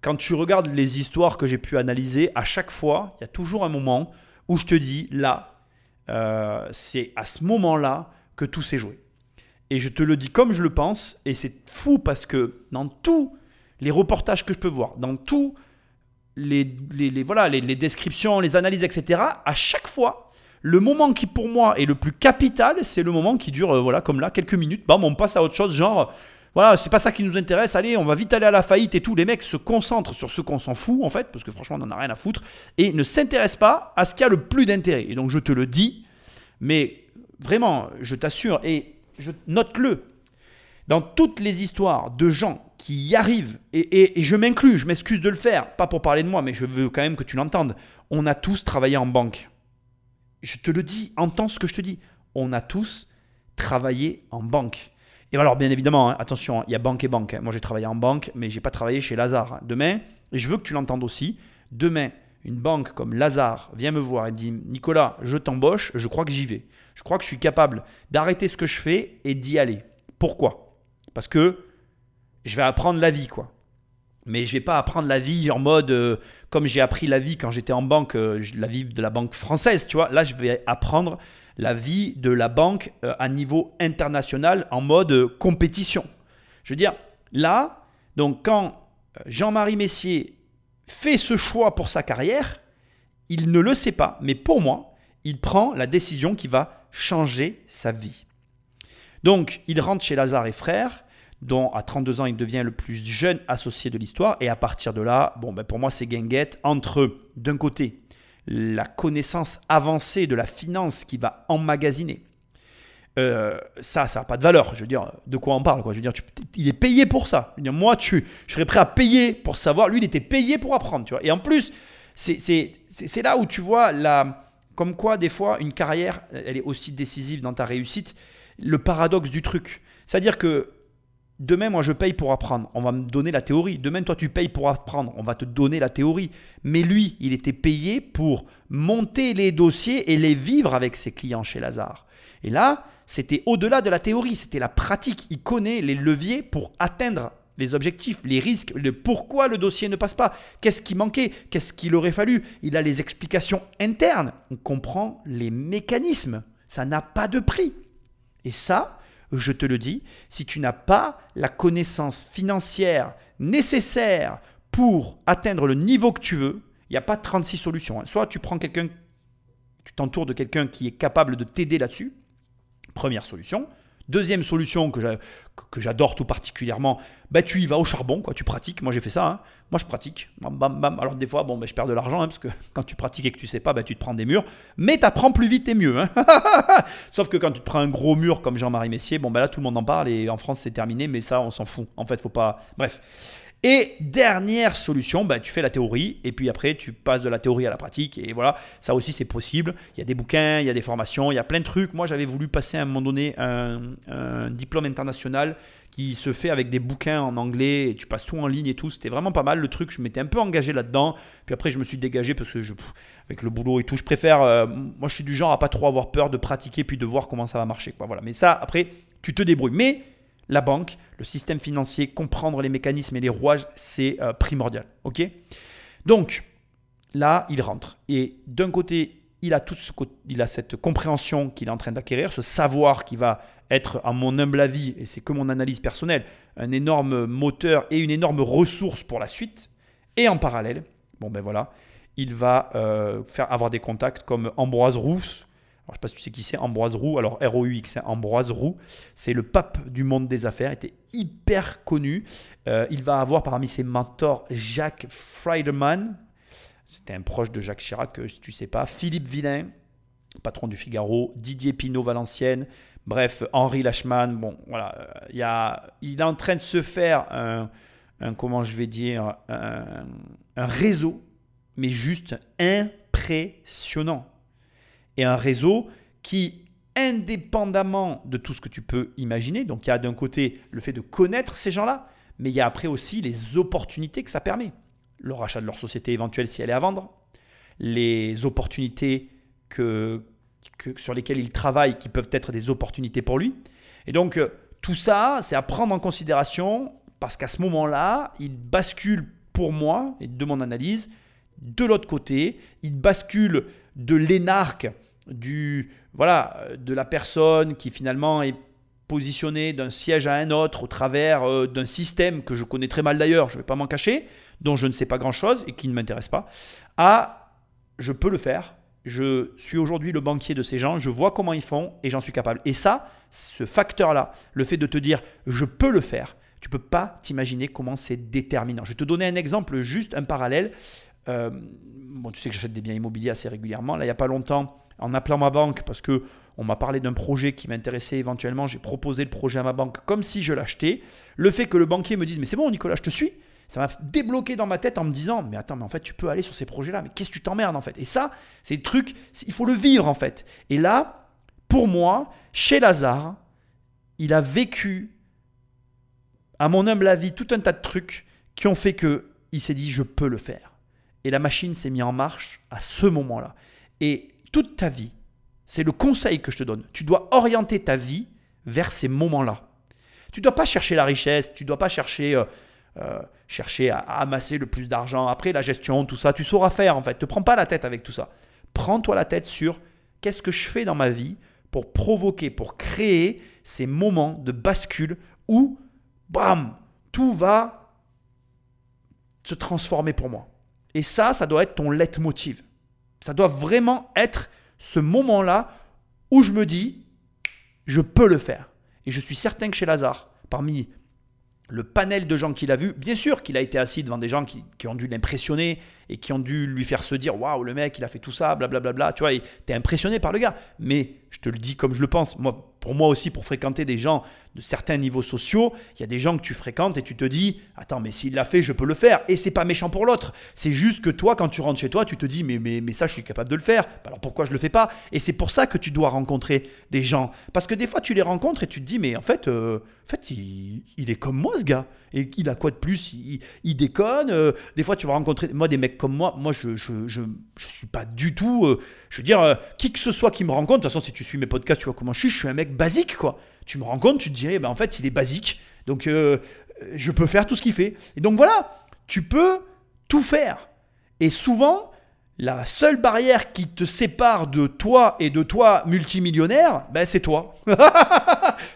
Quand tu regardes les histoires que j'ai pu analyser, à chaque fois, il y a toujours un moment où je te dis, là, euh, c'est à ce moment-là que tout s'est joué. Et je te le dis comme je le pense, et c'est fou parce que dans tous les reportages que je peux voir, dans tous les, les, voilà, les, descriptions, les analyses, etc., à chaque fois, le moment qui pour moi est le plus capital, c'est le moment qui dure, euh, voilà, comme là, quelques minutes. Bam, on passe à autre chose, genre, voilà, c'est pas ça qui nous intéresse, allez, on va vite aller à la faillite et tout. Les mecs se concentrent sur ce qu'on s'en fout, en fait, parce que franchement, on n'en a rien à foutre, et ne s'intéressent pas à ce qui a le plus d'intérêt. Et donc, je te le dis, mais vraiment, je t'assure, et note-le, dans toutes les histoires de gens qui y arrivent, et, je m'inclus, je m'excuse de le faire, pas pour parler de moi, mais je veux quand même que tu l'entendes, on a tous travaillé en banque. Je te le dis, entends ce que je te dis. On a tous travaillé en banque. Et alors, bien évidemment, hein, attention, hein, il y a banque et banque. Hein. Moi, j'ai travaillé en banque, mais j'ai pas travaillé chez Lazare. Demain, et je veux que tu l'entendes aussi, demain, une banque comme Lazare vient me voir et dit Nicolas, je t'embauche, je crois que j'y vais. Je crois que je suis capable d'arrêter ce que je fais et d'y aller. Pourquoi? Parce que je vais apprendre la vie, quoi. Mais je vais pas apprendre la vie en mode euh, comme j'ai appris la vie quand j'étais en banque, euh, la vie de la banque française, tu vois. Là, je vais apprendre la vie de la banque euh, à niveau international en mode compétition. Je veux dire, là, donc quand Jean-Marie Messier fait ce choix pour sa carrière, il ne le sait pas, mais pour moi, il prend la décision qui va changer sa vie. Donc, il rentre chez Lazare et Frères, dont à 32 ans, il devient le plus jeune associé de l'histoire. Et à partir de là, bon, ben pour moi, c'est guinguette entre, d'un côté, la connaissance avancée de la finance qui va emmagasiner. Euh, ça, ça n'a pas de valeur. Je veux dire, de quoi on parle quoi Je veux dire, il est payé pour ça. Je veux dire, moi, tu, je serais prêt à payer pour savoir. Lui, il était payé pour apprendre. Tu vois. Et en plus, c'est là où tu vois la, comme quoi, des fois, une carrière, elle est aussi décisive dans ta réussite. Le paradoxe du truc. C'est-à-dire que demain, moi, je paye pour apprendre. On va me donner la théorie. Demain, toi, tu payes pour apprendre. On va te donner la théorie. Mais lui, il était payé pour monter les dossiers et les vivre avec ses clients chez Lazare. Et là, c'était au-delà de la théorie, c'était la pratique. Il connaît les leviers pour atteindre les objectifs, les risques, le pourquoi le dossier ne passe pas, qu'est-ce qui manquait, qu'est-ce qu'il aurait fallu. Il a les explications internes, on comprend les mécanismes. Ça n'a pas de prix. Et ça, je te le dis, si tu n'as pas la connaissance financière nécessaire pour atteindre le niveau que tu veux, il n'y a pas 36 solutions. Hein. Soit tu prends quelqu'un, tu t'entoures de quelqu'un qui est capable de t'aider là-dessus, première solution. Deuxième solution que j'adore tout particulièrement, bah tu y vas au charbon, quoi, tu pratiques. Moi j'ai fait ça, hein. moi je pratique. Alors des fois, bon, bah, je perds de l'argent, hein, parce que quand tu pratiques et que tu sais pas, bah, tu te prends des murs. Mais tu apprends plus vite et mieux. Hein. Sauf que quand tu te prends un gros mur comme Jean-Marie Messier, bon bah là tout le monde en parle et en France c'est terminé, mais ça on s'en fout. En fait, faut pas. Bref. Et dernière solution, bah, tu fais la théorie et puis après tu passes de la théorie à la pratique et voilà, ça aussi c'est possible. Il y a des bouquins, il y a des formations, il y a plein de trucs. Moi j'avais voulu passer à un moment donné un, diplôme international qui se fait avec des bouquins en anglais et tu passes tout en ligne et tout. C'était vraiment pas mal le truc. Je m'étais un peu engagé là-dedans. Puis après je me suis dégagé parce que je, avec le boulot et tout, je préfère. Euh, moi je suis du genre à pas trop avoir peur de pratiquer puis de voir comment ça va marcher. Voilà. Mais ça après tu te débrouilles. Mais la banque, le système financier, comprendre les mécanismes et les rouages, c'est euh, primordial. Ok? Donc, là, il rentre. Et d'un côté, il a, tout ce, a cette compréhension qu'il est en train d'acquérir, ce savoir qui va être, à mon humble avis, et c'est que mon analyse personnelle, un énorme moteur et une énorme ressource pour la suite. Et en parallèle, bon ben voilà, il va euh, faire avoir des contacts comme Ambroise Rousse, je ne sais pas si tu sais qui c'est, Ambroise Roux. Alors R-O-U-X, Ambroise Roux. C'est le pape du monde des affaires. Il était hyper connu. Euh, il va avoir parmi ses mentors Jacques Friedemann. C'était un proche de Jacques Chirac, si tu ne sais pas. Philippe Villain, patron du Figaro. Didier Pinot Valenciennes. Bref, Henri Lachman. Euh, il est en train de se faire un, comment je vais dire, un réseau, mais juste impressionnant et un réseau qui, indépendamment de tout ce que tu peux imaginer, donc il y a d'un côté le fait de connaître ces gens-là, mais il y a après aussi les opportunités que ça permet. Le rachat de leur société éventuelle si elle est à vendre, les opportunités que, sur lesquelles il travaille qui peuvent être des opportunités pour lui. Et donc euh, tout ça, c'est à prendre en considération parce qu'à ce moment-là, il bascule pour moi, et de mon analyse, de l'autre côté, il bascule de l'énarque du voilà de la personne qui finalement est positionnée d'un siège à un autre au travers euh, d'un système que je connais très mal d'ailleurs, je ne vais pas m'en cacher, dont je ne sais pas grand-chose et qui ne m'intéresse pas, à je peux le faire, je suis aujourd'hui le banquier de ces gens, je vois comment ils font et j'en suis capable. Et ça, ce facteur-là, le fait de te dire je peux le faire, tu peux pas t'imaginer comment c'est déterminant. Je vais te donner un exemple, juste un parallèle. Euh, bon, tu sais que j'achète des biens immobiliers assez régulièrement. Là, il n'y a pas longtemps, en appelant ma banque, parce que on m'a parlé d'un projet qui m'intéressait éventuellement, j'ai proposé le projet à ma banque comme si je l'achetais. Le fait que le banquier me dise Mais c'est bon, Nicolas, je te suis, ça m'a débloqué dans ma tête en me disant Mais attends, mais en fait, tu peux aller sur ces projets-là, mais qu'est-ce que tu t'emmerdes en fait? Et ça, c'est le truc, il faut le vivre en fait. Et là, pour moi, chez Lazare, il a vécu, à mon humble avis, tout un tas de trucs qui ont fait que il s'est dit Je peux le faire. Et la machine s'est mise en marche à ce moment-là. Et toute ta vie, c'est le conseil que je te donne. Tu dois orienter ta vie vers ces moments-là. Tu ne dois pas chercher la richesse, tu ne dois pas chercher, euh, euh, chercher à, amasser le plus d'argent. Après, la gestion, tout ça, tu sauras faire en fait. Ne te prends pas la tête avec tout ça. Prends-toi la tête sur qu'est-ce que je fais dans ma vie pour provoquer, pour créer ces moments de bascule où, bam, tout va se transformer pour moi. Et ça, ça doit être ton leitmotiv. Ça doit vraiment être ce moment-là où je me dis, je peux le faire. Et je suis certain que chez Lazare, parmi le panel de gens qu'il a vu, bien sûr qu'il a été assis devant des gens qui, ont dû l'impressionner et qui ont dû lui faire se dire waouh, le mec, il a fait tout ça, blablabla. Bla, bla, tu vois, t'es impressionné par le gars. Mais je te le dis comme je le pense. Moi, pour moi aussi, pour fréquenter des gens de certains niveaux sociaux, il y a des gens que tu fréquentes et tu te dis Attends, mais s'il l'a fait, je peux le faire. Et c'est pas méchant pour l'autre. C'est juste que toi, quand tu rentres chez toi, tu te dis Mais, mais, mais ça, je suis capable de le faire. Alors pourquoi je le fais pas? Et c'est pour ça que tu dois rencontrer des gens. Parce que des fois, tu les rencontres et tu te dis Mais en fait, euh, en fait il, est comme moi, ce gars. Et il a quoi de plus il, déconne. Euh, des fois, tu vas rencontrer moi des mecs comme moi. Moi, je, je, je, suis pas du tout. Euh, je veux dire, qui que ce soit qui me rencontre, de toute façon, si tu suis mes podcasts, tu vois comment je suis. Je suis un mec basique, quoi tu me compte, tu te dis, eh ben en fait, il est basique. Donc, euh, je peux faire tout ce qu'il fait. Et donc voilà, tu peux tout faire. Et souvent, la seule barrière qui te sépare de toi et de toi multimillionnaire, ben c'est toi.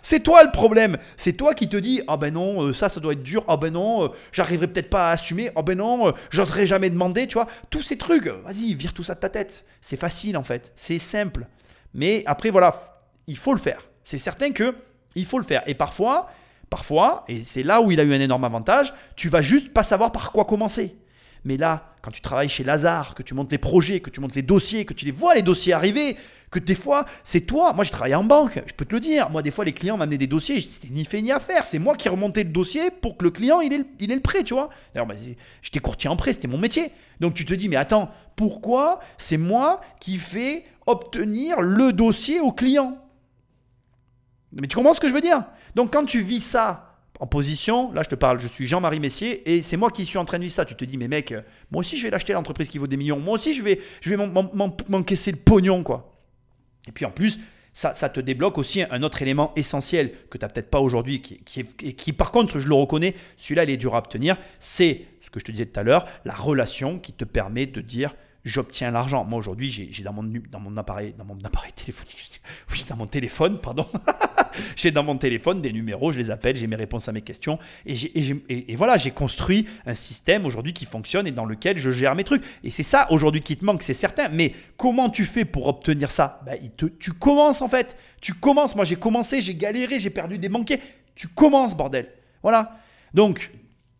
c'est toi le problème. C'est toi qui te dis ah ben non, euh, ça ça doit être dur. Ah ben non, euh, j'arriverai peut-être pas à assumer. Ah ben non, j'oserais jamais demander, tu vois. Tous ces trucs, vas-y, vire tout ça de ta tête. C'est facile en fait, c'est simple. Mais après voilà, il faut le faire c'est certain que il faut le faire. Et parfois, parfois, et c'est là où il a eu un énorme avantage, tu vas juste pas savoir par quoi commencer. Mais là, quand tu travailles chez Lazare, que tu montes les projets, que tu montes les dossiers, que tu les vois les dossiers arriver, que des fois, c'est toi. Moi, je travaillais en banque, je peux te le dire. Moi, des fois, les clients m'amenaient des dossiers, c'était ni fait ni à faire. C'est moi qui remontais le dossier pour que le client, il ait le prêt, tu vois. D'ailleurs, bah, j'étais courtier en prêt, c'était mon métier. Donc, tu te dis, mais attends, pourquoi c'est moi qui fais obtenir le dossier au client? Mais tu comprends ce que je veux dire? Donc quand tu vis ça en position, là je te parle, je suis Jean-Marie Messier et c'est moi qui suis en train de vivre ça. Tu te dis, mais mec, moi aussi je vais l'acheter l'entreprise qui vaut des millions. Moi aussi je vais, je vais m'encaisser le pognon, quoi. Et puis en plus, ça, ça, te débloque aussi un autre élément essentiel que tu n'as peut-être pas aujourd'hui, qui, qui, qui, par contre, je le reconnais, celui-là, il est dur à obtenir, c'est ce que je te disais tout à l'heure, la relation qui te permet de dire j'obtiens l'argent. Moi aujourd'hui, j'ai dans mon, dans mon appareil, dans mon appareil téléphonique, oui, dans mon téléphone, pardon, j'ai dans mon téléphone des numéros, je les appelle, j'ai mes réponses à mes questions, et, voilà, j'ai construit un système aujourd'hui qui fonctionne et dans lequel je gère mes trucs. Et c'est ça aujourd'hui qui te manque, c'est certain. Mais comment tu fais pour obtenir ça? Ben, il te, Tu commences en fait. Tu commences. Moi, j'ai commencé, j'ai galéré, j'ai perdu des banquiers. Tu commences, bordel. Voilà. Donc,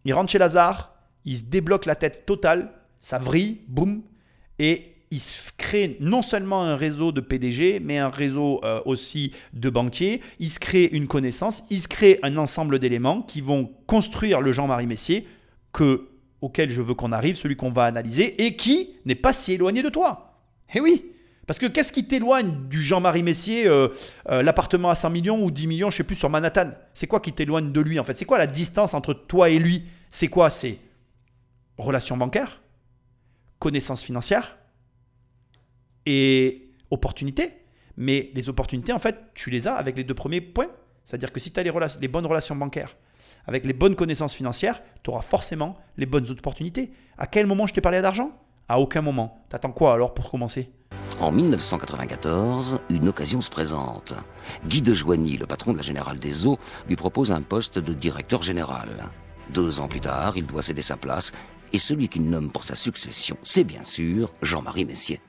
il rentre chez Lazare, il se débloque la tête totale, ça vrille, boum et il se crée non seulement un réseau de PDG, mais un réseau euh, aussi de banquiers. Il se crée une connaissance, il se crée un ensemble d'éléments qui vont construire le Jean-Marie Messier que, auquel je veux qu'on arrive, celui qu'on va analyser, et qui n'est pas si éloigné de toi. Eh oui! Parce que qu'est-ce qui t'éloigne du Jean-Marie Messier, euh, euh, l'appartement à 100 millions ou 10 millions, je sais plus, sur Manhattan? C'est quoi qui t'éloigne de lui en fait? C'est quoi la distance entre toi et lui? C'est quoi C'est relation bancaire connaissances financières et opportunités. Mais les opportunités, en fait, tu les as avec les deux premiers points. C'est-à-dire que si tu as les, les, bonnes relations bancaires, avec les bonnes connaissances financières, tu auras forcément les bonnes opportunités. À quel moment je t'ai parlé d'argent? À aucun moment. T'attends quoi alors pour commencer? En 1994, une occasion se présente. Guy de Joigny, le patron de la Générale des Eaux, lui propose un poste de directeur général. Deux ans plus tard, il doit céder sa place et celui qu'il nomme pour sa succession, c'est bien sûr Jean-Marie Messier.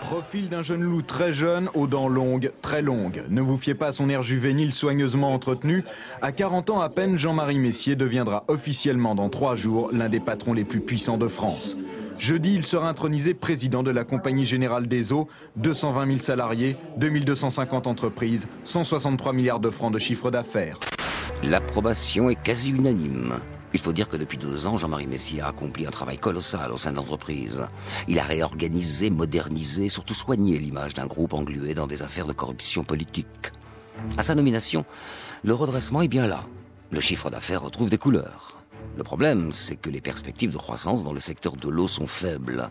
Profil d'un jeune loup très jeune, aux dents longues, très longues. Ne vous fiez pas à son air juvénile soigneusement entretenu. À 40 ans à peine, Jean-Marie Messier deviendra officiellement dans trois jours l'un des patrons les plus puissants de France. Jeudi, il sera intronisé président de la Compagnie Générale des Eaux, 220 000 salariés, 2250 entreprises, 163 milliards de francs de chiffre d'affaires. L'approbation est quasi unanime. Il faut dire que depuis deux ans, Jean-Marie Messier a accompli un travail colossal au sein de l'entreprise. Il a réorganisé, modernisé, surtout soigné l'image d'un groupe englué dans des affaires de corruption politique. À sa nomination, le redressement est bien là. Le chiffre d'affaires retrouve des couleurs. Le problème, c'est que les perspectives de croissance dans le secteur de l'eau sont faibles.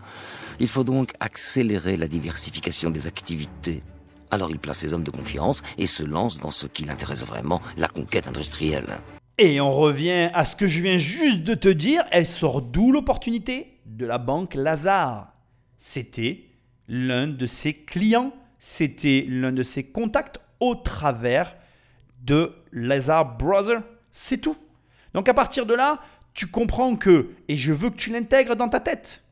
Il faut donc accélérer la diversification des activités. Alors il place ses hommes de confiance et se lance dans ce qui l'intéresse vraiment, la conquête industrielle. Et on revient à ce que je viens juste de te dire. Elle sort d'où l'opportunité? De la banque Lazare. C'était l'un de ses clients. C'était l'un de ses contacts au travers de Lazare Brothers. C'est tout. Donc à partir de là, tu comprends que, et je veux que tu l'intègres dans ta tête.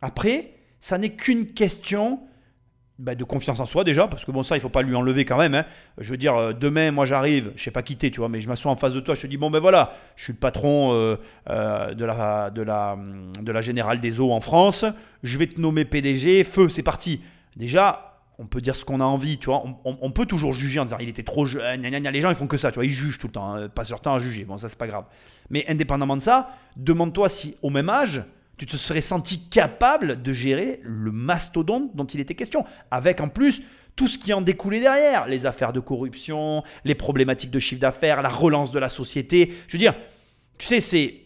Après, ça n'est qu'une question bah, de confiance en soi déjà, parce que bon, ça, il faut pas lui enlever quand même. hein. Je veux dire, euh, demain, moi j'arrive, je sais pas quitter, tu vois, mais je m'assois en face de toi, je te dis, bon, ben voilà, je suis le patron euh, euh, de, la, de, la, de la Générale des Eaux en France, je vais te nommer PDG, feu, c'est parti. Déjà, on peut dire ce qu'on a envie, tu vois, on, peut toujours juger en disant, il était trop jeune, gna, gna, gna. les gens, ils font que ça, tu vois, ils jugent tout le temps, hein, passe leur temps à juger, bon, ça, c'est pas grave. Mais indépendamment de ça, demande-toi si, au même âge, tu te serais senti capable de gérer le mastodonte dont il était question, avec en plus tout ce qui en découlait derrière, les affaires de corruption, les problématiques de chiffre d'affaires, la relance de la société. Je veux dire, tu sais, c'est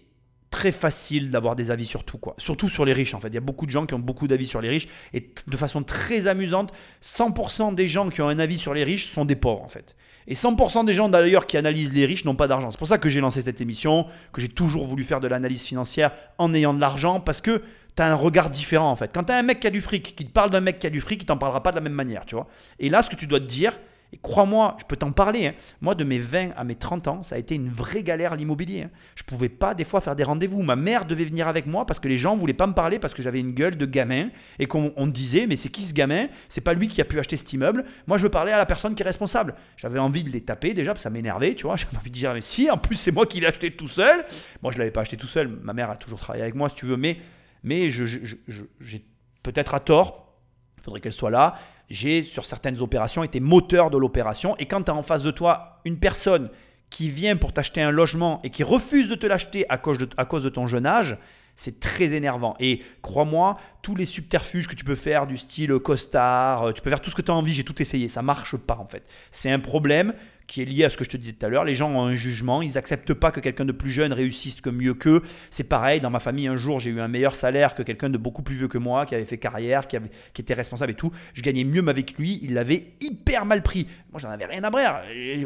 très facile d'avoir des avis sur tout, quoi. Surtout sur les riches, en fait. Il y a beaucoup de gens qui ont beaucoup d'avis sur les riches, et de façon très amusante, 100% des gens qui ont un avis sur les riches sont des pauvres, en fait. Et 100% des gens d'ailleurs qui analysent les riches n'ont pas d'argent. C'est pour ça que j'ai lancé cette émission, que j'ai toujours voulu faire de l'analyse financière en ayant de l'argent, parce que tu as un regard différent en fait. Quand tu as un mec qui a du fric, qui te parle d'un mec qui a du fric, il t'en parlera pas de la même manière, tu vois. Et là, ce que tu dois te dire, et crois-moi, je peux t'en parler, hein, moi de mes 20 à mes 30 ans, ça a été une vraie galère l'immobilier. hein. Je pouvais pas des fois faire des rendez-vous. Ma mère devait venir avec moi parce que les gens voulaient pas me parler parce que j'avais une gueule de gamin et qu'on on me disait mais c'est qui ce gamin? C'est pas lui qui a pu acheter cet immeuble. Moi je veux parler à la personne qui est responsable. J'avais envie de les taper déjà parce que ça m'énervait, tu vois. J'avais envie de dire mais si, en plus c'est moi qui l'ai acheté tout seul. Moi je l'avais pas acheté tout seul. Ma mère a toujours travaillé avec moi si tu veux, mais mais j'ai peut-être à tort. Il faudrait qu'elle soit là. J'ai, sur certaines opérations, été moteur de l'opération. Et quand tu as en face de toi une personne qui vient pour t'acheter un logement et qui refuse de te l'acheter à cause de, à cause de ton jeune âge, c'est très énervant. Et crois-moi, tous les subterfuges que tu peux faire du style costard, euh, tu peux faire tout ce que tu as envie, j'ai tout essayé. Ça marche pas en fait. C'est un problème qui est lié à ce que je te disais tout à l'heure. Les gens ont un jugement, ils acceptent pas que quelqu'un de plus jeune réussisse que mieux qu'eux. C'est pareil, dans ma famille, un jour, j'ai eu un meilleur salaire que quelqu'un de beaucoup plus vieux que moi, qui avait fait carrière, qui, était responsable et tout. Je gagnais mieux que lui, il l'avait hyper mal pris. Moi, j'en avais rien à brère.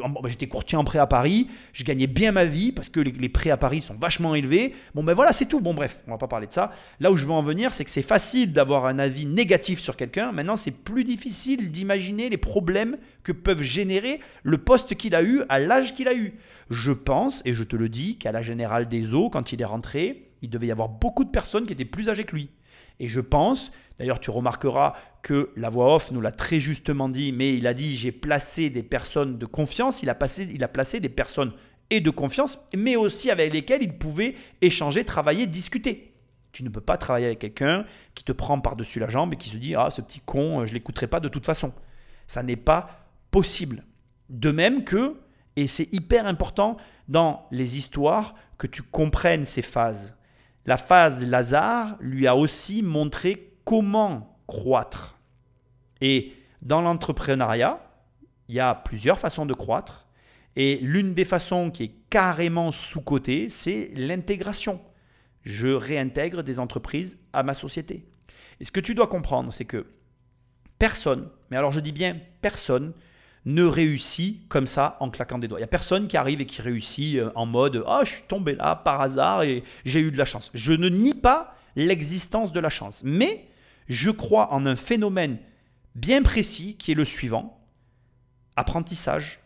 Bah, J'étais courtier en prêt à Paris, je gagnais bien ma vie parce que les, prêts à Paris sont vachement élevés. Bon, ben voilà, c'est tout. Bon, bref, on va pas parler de ça. Là où je veux en venir, c'est que c'est facile d'avoir un avis négatif sur quelqu'un. Maintenant, c'est plus difficile d'imaginer les problèmes que peuvent générer le poste qu'il a eu à l'âge qu'il a eu. Je pense, et je te le dis, qu'à la Générale des Eaux, quand il est rentré, il devait y avoir beaucoup de personnes qui étaient plus âgées que lui. Et je pense, d'ailleurs tu remarqueras que la voix off nous l'a très justement dit, mais il a dit j'ai placé des personnes de confiance, il a, placé des personnes et de confiance, mais aussi avec lesquelles il pouvait échanger, travailler, discuter. Tu ne peux pas travailler avec quelqu'un qui te prend par-dessus la jambe et qui se dit ah ce petit con, euh, je l'écouterai pas de toute façon. Ça n'est pas possible. De même que, et c'est hyper important dans les histoires, que tu comprennes ces phases. La phase Lazare lui a aussi montré comment croître. Et dans l'entrepreneuriat, il y a plusieurs façons de croître. Et l'une des façons qui est carrément sous-cotée, c'est l'intégration. Je réintègre des entreprises à ma société. Et ce que tu dois comprendre, c'est que personne, mais alors je dis bien personne, ne réussit comme ça en claquant des doigts. Il n'y a personne qui arrive et qui réussit euh, en mode Ah, je suis tombé là par hasard et j'ai eu de la chance. Je ne nie pas l'existence de la chance, mais je crois en un phénomène bien précis qui est le suivant apprentissage,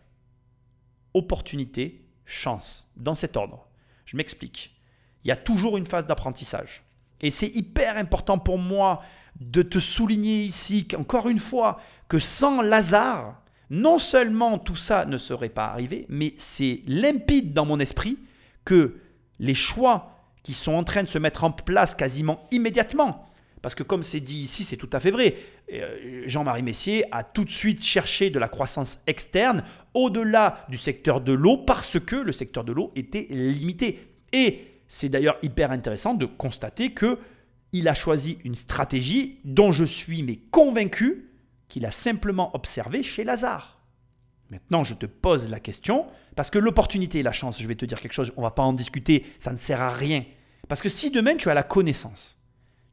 opportunité, chance, dans cet ordre. Je m'explique. Il y a toujours une phase d'apprentissage. Et c'est hyper important pour moi de te souligner ici qu'encore une fois, que sans Lazare, non seulement tout ça ne serait pas arrivé, mais c'est limpide dans mon esprit que les choix qui sont en train de se mettre en place quasiment immédiatement, parce que comme c'est dit ici, c'est tout à fait vrai, euh, Jean-Marie Messier a tout de suite cherché de la croissance externe au-delà du secteur de l'eau parce que le secteur de l'eau était limité. Et c'est d'ailleurs hyper intéressant de constater que il a choisi une stratégie dont je suis mais convaincu qu'il a simplement observé chez Lazare. Maintenant, je te pose la question, parce que l'opportunité et la chance, je vais te dire quelque chose, on va pas en discuter, ça ne sert à rien. Parce que si demain tu as la connaissance,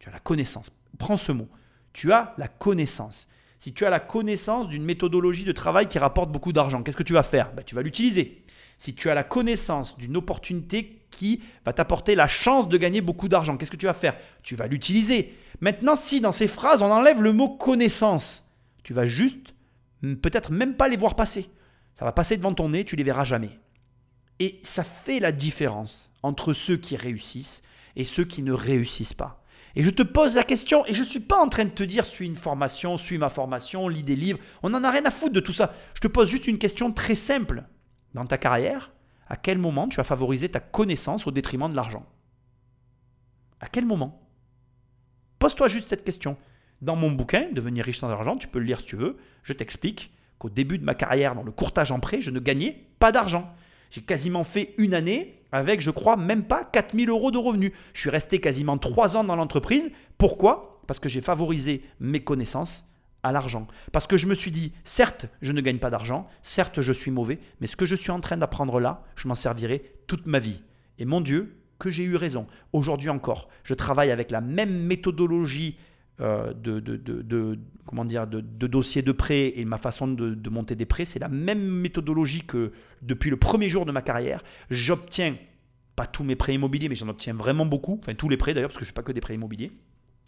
tu as la connaissance, prends ce mot, tu as la connaissance. Si tu as la connaissance d'une méthodologie de travail qui rapporte beaucoup d'argent, qu'est-ce que tu vas faire? Ben, Tu vas l'utiliser. Si tu as la connaissance d'une opportunité qui va t'apporter la chance de gagner beaucoup d'argent, qu'est-ce que tu vas faire? Tu vas l'utiliser. Maintenant, si dans ces phrases on enlève le mot connaissance, tu vas juste peut-être même pas les voir passer. Ça va passer devant ton nez, tu les verras jamais. Et ça fait la différence entre ceux qui réussissent et ceux qui ne réussissent pas. Et je te pose la question, et je ne suis pas en train de te dire suis une formation, suis ma formation, lis des livres, on n'en a rien à foutre de tout ça. Je te pose juste une question très simple. Dans ta carrière, à quel moment tu as favorisé ta connaissance au détriment de l'argent? À quel moment? Pose-toi juste cette question. Dans mon bouquin, Devenir riche sans argent, tu peux le lire si tu veux, je t'explique qu'au début de ma carrière dans le courtage en prêt, je ne gagnais pas d'argent. J'ai quasiment fait une année avec, je crois, même pas 4000 euros de revenus. Je suis resté quasiment 3 ans dans l'entreprise. Pourquoi? Parce que j'ai favorisé mes connaissances à l'argent. Parce que je me suis dit, certes, je ne gagne pas d'argent, certes, je suis mauvais, mais ce que je suis en train d'apprendre là, je m'en servirai toute ma vie. Et mon Dieu, que j'ai eu raison. Aujourd'hui encore, je travaille avec la même méthodologie euh, de, de, comment dire, de, dossier de prêt et ma façon de, monter des prêts, c'est la même méthodologie que depuis le premier jour de ma carrière. J'obtiens pas tous mes prêts immobiliers, mais j'en obtiens vraiment beaucoup, enfin tous les prêts d'ailleurs, parce que je ne fais pas que des prêts immobiliers.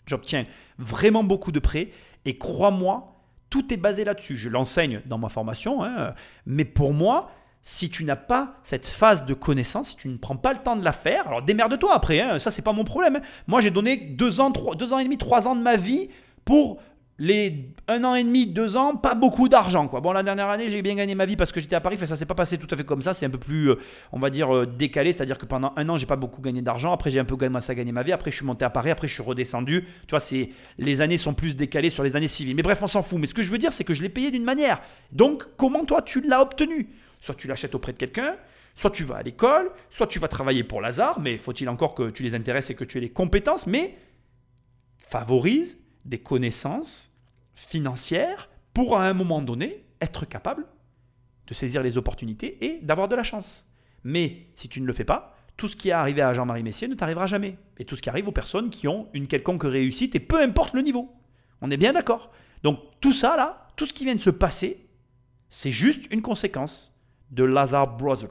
J'obtiens vraiment beaucoup de prêts et crois-moi, tout est basé là-dessus. Je l'enseigne dans ma formation, hein, mais pour moi, si tu n'as pas cette phase de connaissance, si tu ne prends pas le temps de la faire, alors démerde-toi après, hein, ça c'est pas mon problème. Hein. Moi j'ai donné deux ans, trois, deux ans et demi, trois ans de ma vie pour les un an et demi, deux ans, pas beaucoup d'argent. Quoi. Bon, la dernière année, j'ai bien gagné ma vie parce que j'étais à Paris, ça s'est pas passé tout à fait comme ça, c'est un peu plus, euh, on va dire, euh, décalé, c'est-à-dire que pendant un an, j'ai pas beaucoup gagné d'argent, après j'ai un peu commencé à gagner ma vie, après je suis monté à Paris, après je suis redescendu. Tu vois, c'est, les années sont plus décalées sur les années civiles. Mais bref, on s'en fout. Mais ce que je veux dire, c'est que je l'ai payé d'une manière. Donc, comment toi, tu l'as obtenu? Soit tu l'achètes auprès de quelqu'un, soit tu vas à l'école, soit tu vas travailler pour Lazare, mais faut-il encore que tu les intéresses et que tu aies les compétences, mais favorise des connaissances financières pour à un moment donné être capable de saisir les opportunités et d'avoir de la chance. Mais si tu ne le fais pas, tout ce qui est arrivé à Jean-Marie Messier ne t'arrivera jamais. Et tout ce qui arrive aux personnes qui ont une quelconque réussite, et peu importe le niveau. On est bien d'accord. Donc tout ça, là, tout ce qui vient de se passer, c'est juste une conséquence de Lazare Brother.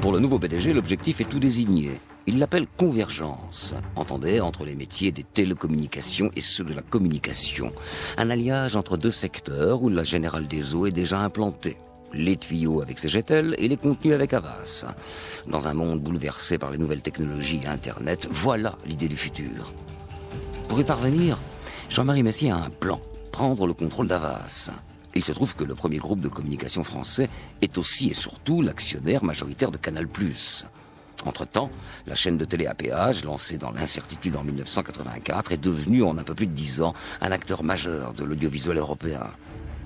Pour le nouveau PDG, l'objectif est tout désigné. Il l'appelle convergence, entendez, entre les métiers des télécommunications et ceux de la communication. Un alliage entre deux secteurs où la Générale des Eaux est déjà implantée. Les tuyaux avec CGTEL et les contenus avec Avas. Dans un monde bouleversé par les nouvelles technologies et Internet, voilà l'idée du futur. Pour y parvenir, Jean-Marie Messier a un plan, prendre le contrôle d'Avas. Il se trouve que le premier groupe de communication français est aussi et surtout l'actionnaire majoritaire de Canal+. Entre-temps, la chaîne de télé à lancée dans l'incertitude en 1984, est devenue en un peu plus de dix ans un acteur majeur de l'audiovisuel européen.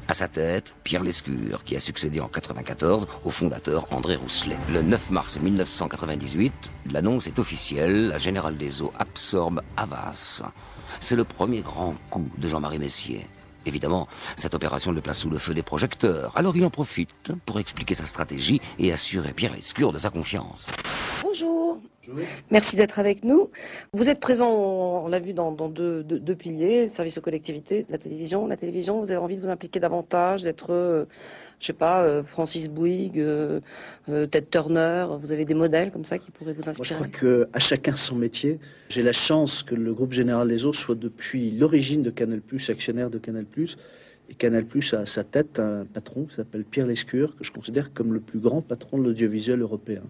À sa tête, Pierre Lescure, qui a succédé en 1994 au fondateur André Rousselet. Le 9 mars 1998, l'annonce est officielle, la Générale des Eaux absorbe Havas. C'est le premier grand coup de Jean-Marie Messier. Évidemment, cette opération le place sous le feu des projecteurs, alors il en profite pour expliquer sa stratégie et assurer Pierre Lescure de sa confiance. Bonjour. Merci d'être avec nous. Vous êtes présent, on l'a vu, dans, deux, deux, piliers, service aux collectivités, la télévision. La télévision, vous avez envie de vous impliquer davantage, d'être euh, je sais pas, euh, Francis Bouygues, euh, euh, Ted Turner, vous avez des modèles comme ça qui pourraient vous inspirer Moi, je crois qu'à chacun son métier. J'ai la chance que le groupe Général des Eaux soit depuis l'origine de Canal+, actionnaire de Canal+, et Canal+, a à sa tête un patron qui s'appelle Pierre Lescure, que je considère comme le plus grand patron de l'audiovisuel européen.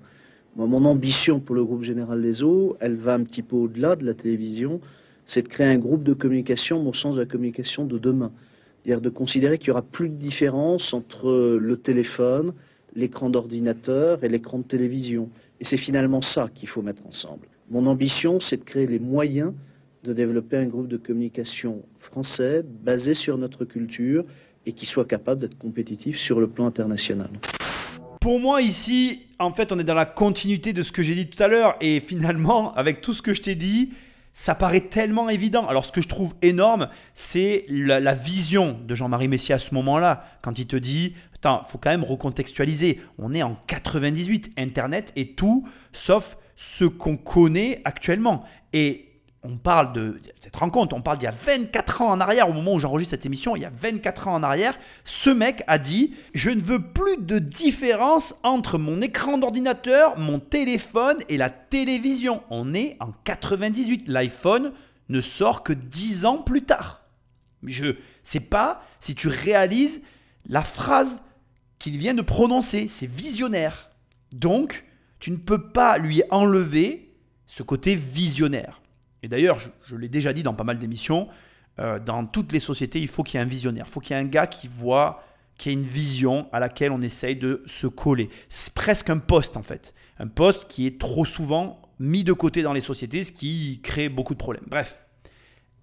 Moi, mon ambition pour le groupe Général des Eaux, elle va un petit peu au-delà de la télévision, c'est de créer un groupe de communication au sens de la communication de demain. C'est-à-dire de considérer qu'il n'y aura plus de différence entre le téléphone, l'écran d'ordinateur et l'écran de télévision. Et c'est finalement ça qu'il faut mettre ensemble. Mon ambition, c'est de créer les moyens de développer un groupe de communication français basé sur notre culture et qui soit capable d'être compétitif sur le plan international. Pour moi ici, en fait, on est dans la continuité de ce que j'ai dit tout à l'heure et finalement, avec tout ce que je t'ai dit, ça paraît tellement évident. Alors ce que je trouve énorme, c'est la, vision de Jean-Marie Messier à ce moment-là, quand il te dit, attends, faut quand même recontextualiser. On est en 98, Internet est tout sauf ce qu'on connaît actuellement. Et on parle de cette rencontre, on parle d'il y a 24 ans en arrière, au moment où j'enregistre cette émission, il y a 24 ans en arrière, ce mec a dit Je ne veux plus de différence entre mon écran d'ordinateur, mon téléphone et la télévision. On est en 98. L'iPhone ne sort que 10 ans plus tard. Je sais pas si tu réalises la phrase qu'il vient de prononcer. C'est visionnaire. Donc, tu ne peux pas lui enlever ce côté visionnaire. Et d'ailleurs, je, l'ai déjà dit dans pas mal d'émissions, euh, dans toutes les sociétés, il faut qu'il y ait un visionnaire. Il faut qu'il y ait un gars qui voit, qui a une vision à laquelle on essaye de se coller. C'est presque un poste en fait. Un poste qui est trop souvent mis de côté dans les sociétés, ce qui crée beaucoup de problèmes. Bref,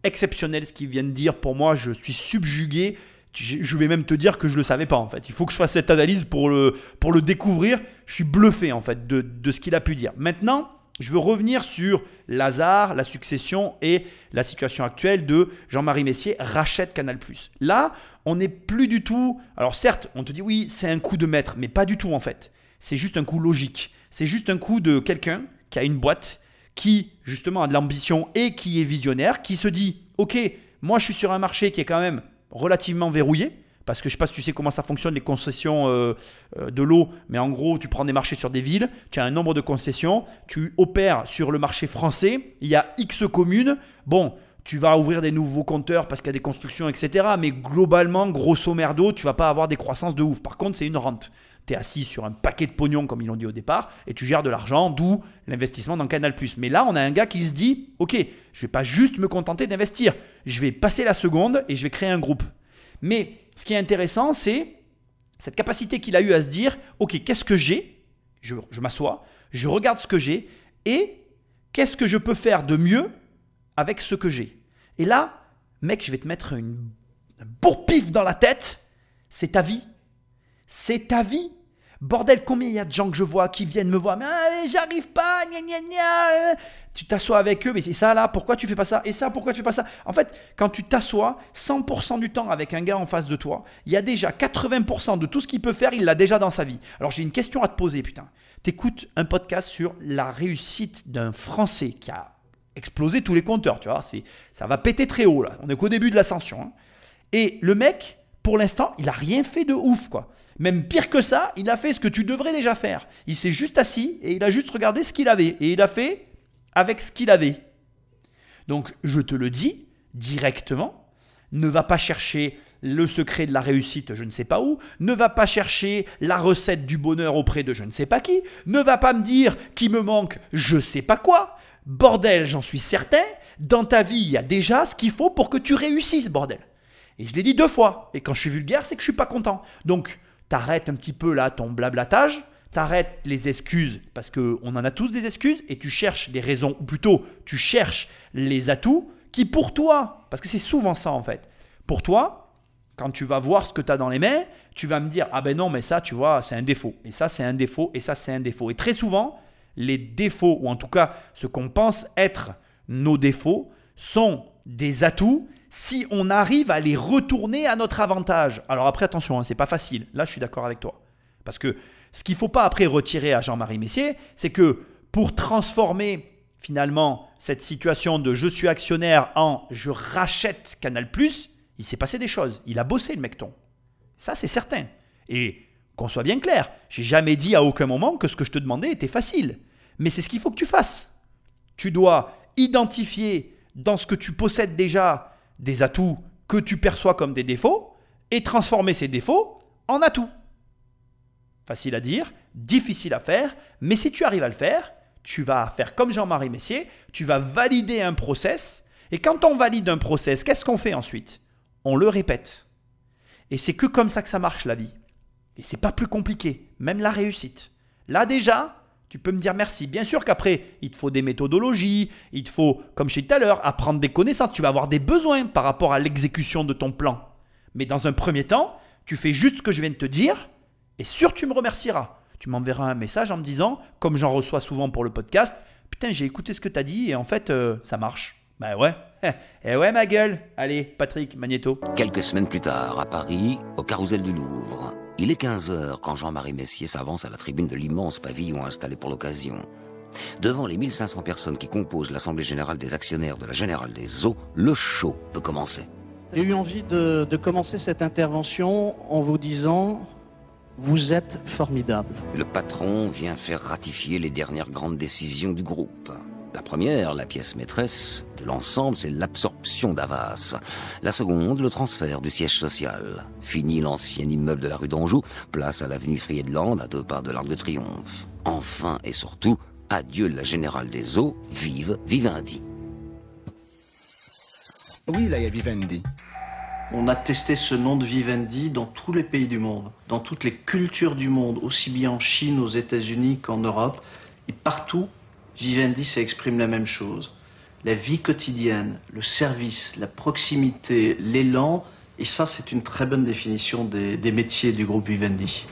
exceptionnel ce qu'il vient de dire. Pour moi, je suis subjugué. Je vais même te dire que je ne le savais pas en fait. Il faut que je fasse cette analyse pour le, pour le découvrir. Je suis bluffé en fait de, de ce qu'il a pu dire. Maintenant, je veux revenir sur Lazare, la succession et la situation actuelle de Jean-Marie Messier rachète Canal+. Là, on n'est plus du tout. Alors certes, on te dit oui, c'est un coup de maître, mais pas du tout en fait. C'est juste un coup logique. C'est juste un coup de quelqu'un qui a une boîte, qui justement a de l'ambition et qui est visionnaire, qui se dit ok, moi je suis sur un marché qui est quand même relativement verrouillé parce que je ne sais pas si tu sais comment ça fonctionne les concessions euh, euh, de l'eau, mais en gros, tu prends des marchés sur des villes, tu as un nombre de concessions, tu opères sur le marché français, il y a X communes, bon, tu vas ouvrir des nouveaux compteurs parce qu'il y a des constructions, etc. Mais globalement, grosso merdo, tu vas pas avoir des croissances de ouf. Par contre, c'est une rente. Tu es assis sur un paquet de pognon, comme ils l'ont dit au départ, et tu gères de l'argent, d'où l'investissement dans Canal. Mais là, on a un gars qui se dit Ok, je vais pas juste me contenter d'investir, je vais passer la seconde et je vais créer un groupe. Mais ce qui est intéressant, c'est cette capacité qu'il a eu à se dire, ok, qu'est-ce que j'ai? Je, m'assois, je regarde ce que j'ai et qu'est-ce que je peux faire de mieux avec ce que j'ai? Et là, mec, je vais te mettre une, un bourre-pif dans la tête. C'est ta vie. C'est ta vie. Bordel, combien il y a de gens que je vois qui viennent me voir, mais ah, j'arrive pas, gna gna gna. Tu t'assois avec eux, mais c'est ça là, pourquoi tu fais pas ça Et ça, pourquoi tu fais pas ça? En fait, quand tu t'assois 100% du temps avec un gars en face de toi, il y a déjà 80% de tout ce qu'il peut faire, il l'a déjà dans sa vie. Alors j'ai une question à te poser, putain. T'écoutes un podcast sur la réussite d'un Français qui a explosé tous les compteurs, tu vois. C'est, ça va péter très haut là. On est qu'au début de l'ascension. Hein. Et le mec, pour l'instant, il a rien fait de ouf, quoi. Même pire que ça, il a fait ce que tu devrais déjà faire. Il s'est juste assis et il a juste regardé ce qu'il avait. Et il a fait avec ce qu'il avait. Donc je te le dis directement, ne va pas chercher le secret de la réussite je ne sais pas où, ne va pas chercher la recette du bonheur auprès de je ne sais pas qui, ne va pas me dire qu'il me manque je sais pas quoi. Bordel, j'en suis certain, dans ta vie, il y a déjà ce qu'il faut pour que tu réussisses, bordel. Et je l'ai dit deux fois, et quand je suis vulgaire, c'est que je suis pas content. Donc, t'arrêtes un petit peu là ton blablatage, t'arrêtes les excuses, parce qu'on en a tous des excuses, et tu cherches des raisons, ou plutôt tu cherches les atouts qui pour toi, parce que c'est souvent ça en fait, pour toi, quand tu vas voir ce que tu as dans les mains, tu vas me dire, ah ben non, mais ça, tu vois, c'est un défaut, et ça, c'est un défaut, et ça, c'est un défaut. Et très souvent, les défauts, ou en tout cas ce qu'on pense être nos défauts, sont des atouts si on arrive à les retourner à notre avantage. Alors après, attention, hein, c'est pas facile. Là, je suis d'accord avec toi. Parce que ce qu'il ne faut pas après retirer à Jean-Marie Messier, c'est que pour transformer finalement cette situation de je suis actionnaire en je rachète Canal, il s'est passé des choses. Il a bossé le mecton. Ça, c'est certain. Et qu'on soit bien clair, j'ai jamais dit à aucun moment que ce que je te demandais était facile. Mais c'est ce qu'il faut que tu fasses. Tu dois identifier dans ce que tu possèdes déjà des atouts que tu perçois comme des défauts et transformer ces défauts en atouts. Facile à dire, difficile à faire, mais si tu arrives à le faire, tu vas faire comme Jean-Marie Messier, tu vas valider un process, et quand on valide un process, qu'est-ce qu'on fait ensuite? On le répète. Et c'est que comme ça que ça marche la vie. Et c'est pas plus compliqué, même la réussite. Là déjà, tu peux me dire merci. Bien sûr qu'après, il te faut des méthodologies, il te faut, comme je disais tout à l'heure, apprendre des connaissances, tu vas avoir des besoins par rapport à l'exécution de ton plan. Mais dans un premier temps, tu fais juste ce que je viens de te dire, et sûr, tu me remercieras. Tu m'enverras un message en me disant, comme j'en reçois souvent pour le podcast, putain, j'ai écouté ce que tu as dit et en fait, euh, ça marche. Ben ouais. Eh ouais, ma gueule. Allez, Patrick, Magneto. Quelques semaines plus tard, à Paris, au carrousel du Louvre. Il est 15h quand Jean-Marie Messier s'avance à la tribune de l'immense pavillon installé pour l'occasion. Devant les 1500 personnes qui composent l'Assemblée Générale des Actionnaires de la Générale des Eaux, le show peut commencer. J'ai eu envie de commencer cette intervention en vous disant vous êtes formidable. Le patron vient faire ratifier les dernières grandes décisions du groupe. La première, la pièce maîtresse de l'ensemble, c'est l'absorption d'Avas. La seconde, le transfert du siège social. Fini l'ancien immeuble de la rue d'Anjou, place à l'avenue Friedland, à deux pas de l'Arc de Triomphe. Enfin et surtout, adieu la générale des eaux, vive Vivendi. Oui, là, il y a Vivendi. On a testé ce nom de Vivendi dans tous les pays du monde, dans toutes les cultures du monde, aussi bien en Chine, aux États-Unis qu'en Europe. Et partout, Vivendi, ça exprime la même chose. La vie quotidienne, le service, la proximité, l'élan, et ça, c'est une très bonne définition des, des métiers du groupe Vivendi.